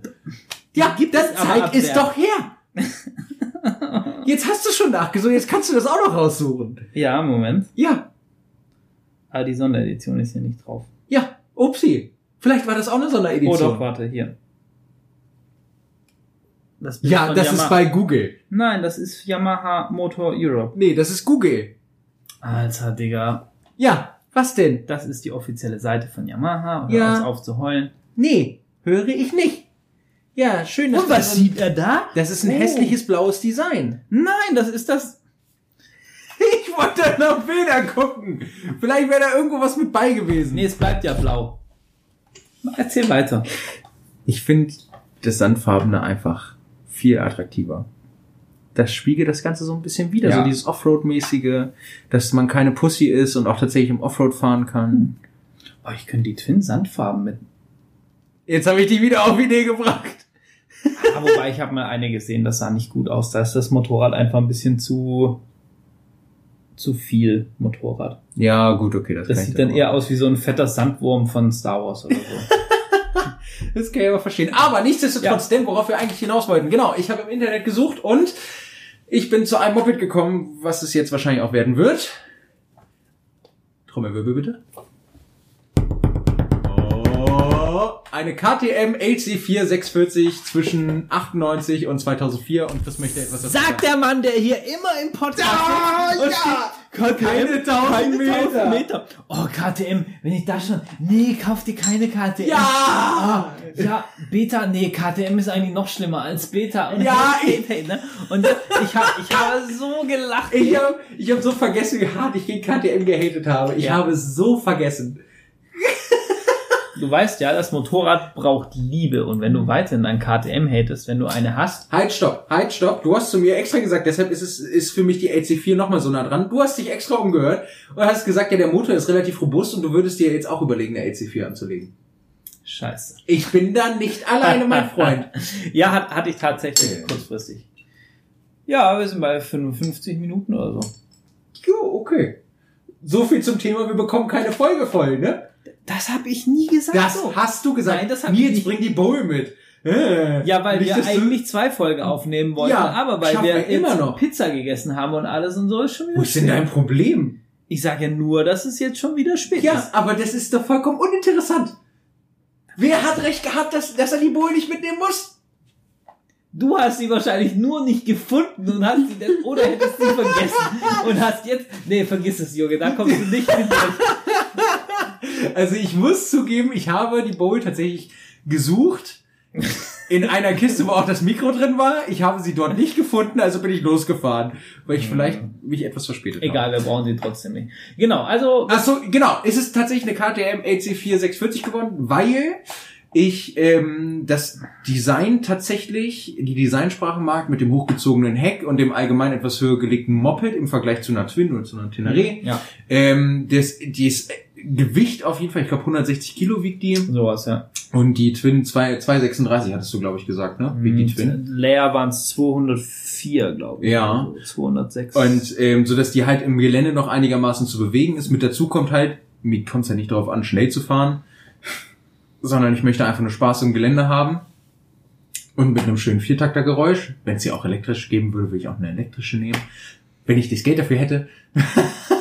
Ja, gibt das zeig es doch her. *laughs* Jetzt hast du schon nachgesucht, jetzt kannst du das auch noch raussuchen. Ja, Moment. Ja. Aber die Sonderedition ist hier nicht drauf. Ja, upsi. Vielleicht war das auch eine Sonderedition. Oh doch, warte, hier. Das ja, das Yamaha. ist bei Google. Nein, das ist Yamaha Motor Europe. Nee, das ist Google. Alter, Digga. Ja, was denn? Das ist die offizielle Seite von Yamaha, um ja. aufzuheulen. Nee, höre ich nicht. Ja, schön. Und was sieht er da? Das ist ein oh. hässliches blaues Design. Nein, das ist das. *laughs* Ich wollte noch Bilder gucken. Vielleicht wäre da irgendwo was mit bei gewesen. Nee, es bleibt ja blau. Erzähl weiter. Ich finde das Sandfarbene einfach viel attraktiver. Das spiegelt das Ganze so ein bisschen wieder. Ja. So dieses Offroad-mäßige, dass man keine Pussy ist und auch tatsächlich im Offroad fahren kann. Oh, ich könnte die Twin-Sandfarben mit. Jetzt habe ich die wieder auf Idee gebracht. Aber wobei ich habe mal eine gesehen, das sah nicht gut aus. Da ist das Motorrad einfach ein bisschen zu zu viel Motorrad. Ja, gut, okay. Das, das sieht dann eher aus wie so ein fetter Sandwurm von Star Wars oder so. *laughs* das kann ich aber verstehen. Aber nichtsdestotrotz, ja. denn worauf wir eigentlich hinaus wollten. Genau, ich habe im Internet gesucht und ich bin zu einem Moped gekommen, was es jetzt wahrscheinlich auch werden wird. Trommelwirbel bitte. Eine KTM LC4 640 zwischen 98 und 2004 und Chris möchte etwas dazu Sagt der Mann, der hier immer im Podcast da, ja. steht, KTM, keine 1000 Meter. Meter. Oh, KTM, wenn ich da schon, nee, kauf dir keine KTM. Ja! Oh, ja, Beta, nee, KTM ist eigentlich noch schlimmer als Beta. Und ja, *laughs* hey, hey, ne? Und ich habe ich hab so gelacht. Ich habe ich hab so vergessen, wie hart ich gegen KTM gehatet habe. Ich ja. habe es so vergessen du weißt ja, das Motorrad braucht Liebe und wenn du weiterhin ein KTM hatest, wenn du eine hast. Halt, stopp, halt, stopp. Du hast zu mir extra gesagt, deshalb ist es, ist für mich die LC4 nochmal so nah dran. Du hast dich extra umgehört und hast gesagt, ja, der Motor ist relativ robust und du würdest dir jetzt auch überlegen, eine LC4 anzulegen. Scheiße. Ich bin da nicht alleine, mein Freund. *laughs* ja, hat, hatte ich tatsächlich kurzfristig. Ja, wir sind bei 55 Minuten oder so. Jo, okay. So viel zum Thema, wir bekommen keine Folge voll, ne? Das habe ich nie gesagt. Das so. hast du gesagt. Nein, das hab Nils, ich nicht. bring die Bowl mit. Äh, ja, weil nicht, wir eigentlich zwei Folgen aufnehmen wollten, ja, aber weil wir, wir immer noch Pizza gegessen haben und alles und so ist schon wieder Wo ist denn dein Problem? Ich sage ja nur, dass es jetzt schon wieder spät ja, ist. Ja, aber das ist doch vollkommen uninteressant. Wer hat recht gehabt, dass, dass er die Bowl nicht mitnehmen muss? Du hast sie wahrscheinlich nur nicht gefunden und hast sie dann, oder hättest sie vergessen und hast jetzt, nee, vergiss es, Junge, da kommst du nicht hin. Also ich muss zugeben, ich habe die Bowl tatsächlich gesucht. In einer Kiste, wo auch das Mikro drin war. Ich habe sie dort nicht gefunden, also bin ich losgefahren, weil ich vielleicht mich etwas verspätet Egal, habe. wir brauchen sie trotzdem nicht. Genau, also. Ach so, genau. Es ist tatsächlich eine KTM AC4640 geworden, weil ich ähm, das Design tatsächlich, die Designsprache mag mit dem hochgezogenen Heck und dem allgemein etwas höher gelegten Moped im Vergleich zu einer Twin oder zu einer Teneré. Ja. Ähm, das, das Gewicht auf jeden Fall, ich glaube 160 Kilo wiegt die. Sowas, ja. Und die Twin 2, 236 hattest du, glaube ich, gesagt, ne? Wiegt die mhm. Twin. Leer waren es 204, glaube ich. Ja. Also 206. Und ähm, so dass die halt im Gelände noch einigermaßen zu bewegen ist. Mit dazu kommt halt, mir kommt es ja nicht darauf an, schnell zu fahren *laughs* sondern ich möchte einfach nur Spaß im Gelände haben. Und mit einem schönen Viertaktergeräusch. Wenn es sie auch elektrisch geben würde, würde ich auch eine elektrische nehmen. Wenn ich das Geld dafür hätte. *laughs*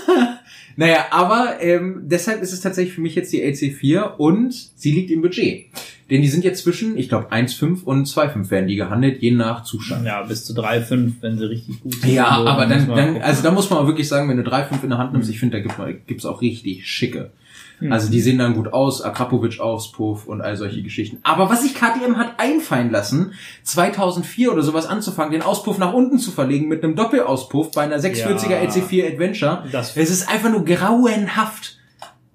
naja, aber ähm, deshalb ist es tatsächlich für mich jetzt die LC4 und sie liegt im Budget. Denn die sind jetzt zwischen, ich glaube, 1,5 und 2,5 werden die gehandelt, je nach Zustand. Ja, bis zu 3,5, wenn sie richtig gut sind. Ja, aber dann, dann also da muss man wirklich sagen, wenn du 3,5 in der Hand nimmst, ich finde, da gibt es auch richtig schicke. Mhm. Also die sehen dann gut aus, Akrapovic Auspuff und all solche Geschichten. Aber was sich KTM hat einfallen lassen, 2004 oder sowas anzufangen, den Auspuff nach unten zu verlegen mit einem Doppelauspuff bei einer 640er ja, LC4 Adventure, das es ist einfach nur grauenhaft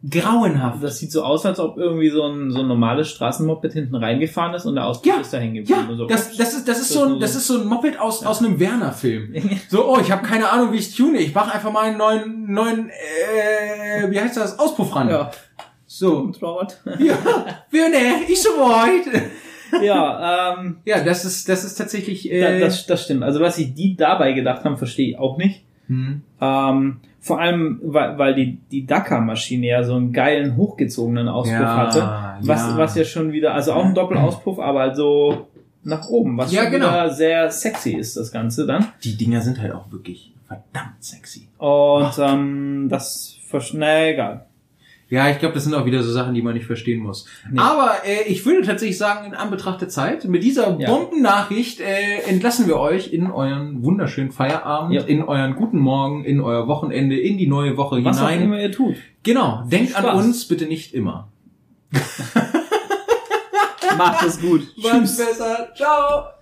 grauenhaft. Das sieht so aus, als ob irgendwie so ein, so ein normales Straßenmoped hinten reingefahren ist und der Auspuff ja, ist da hängen geblieben. Ja, so, das, das, ist, das, ist so ein, das ist so ein Moped aus, ja. aus einem Werner-Film. *laughs* So, oh, ich habe keine Ahnung, wie ich tune. Ich mach einfach mal einen neuen, neuen äh, wie heißt das, Auspuff ran. Ja. So. ja, Werner, ich so weit. ja, ähm, ja, das ist, das ist tatsächlich. Äh, das, das stimmt. Also was sich die dabei gedacht haben, verstehe ich auch nicht. Hm. Ähm, vor allem, weil, weil die, die Dakar-Maschine ja so einen geilen, hochgezogenen Auspuff ja, hatte. Was, ja. was ja schon wieder, also auch ein Doppelauspuff, aber also nach oben, was ja, schon genau. wieder sehr sexy ist, das Ganze dann. Die Dinger sind halt auch wirklich verdammt sexy. Und ähm, das, naja, egal. Ja, ich glaube, das sind auch wieder so Sachen, die man nicht verstehen muss. Nee. Aber äh, ich würde tatsächlich sagen, in Anbetracht der Zeit, mit dieser ja. Bombennachricht äh, entlassen wir euch in euren wunderschönen Feierabend, ja. in euren guten Morgen, in euer Wochenende, in die neue Woche Was hinein. Was auch immer ihr tut. Genau, denkt an uns bitte nicht immer. *laughs* Macht es gut. Macht's besser. Ciao.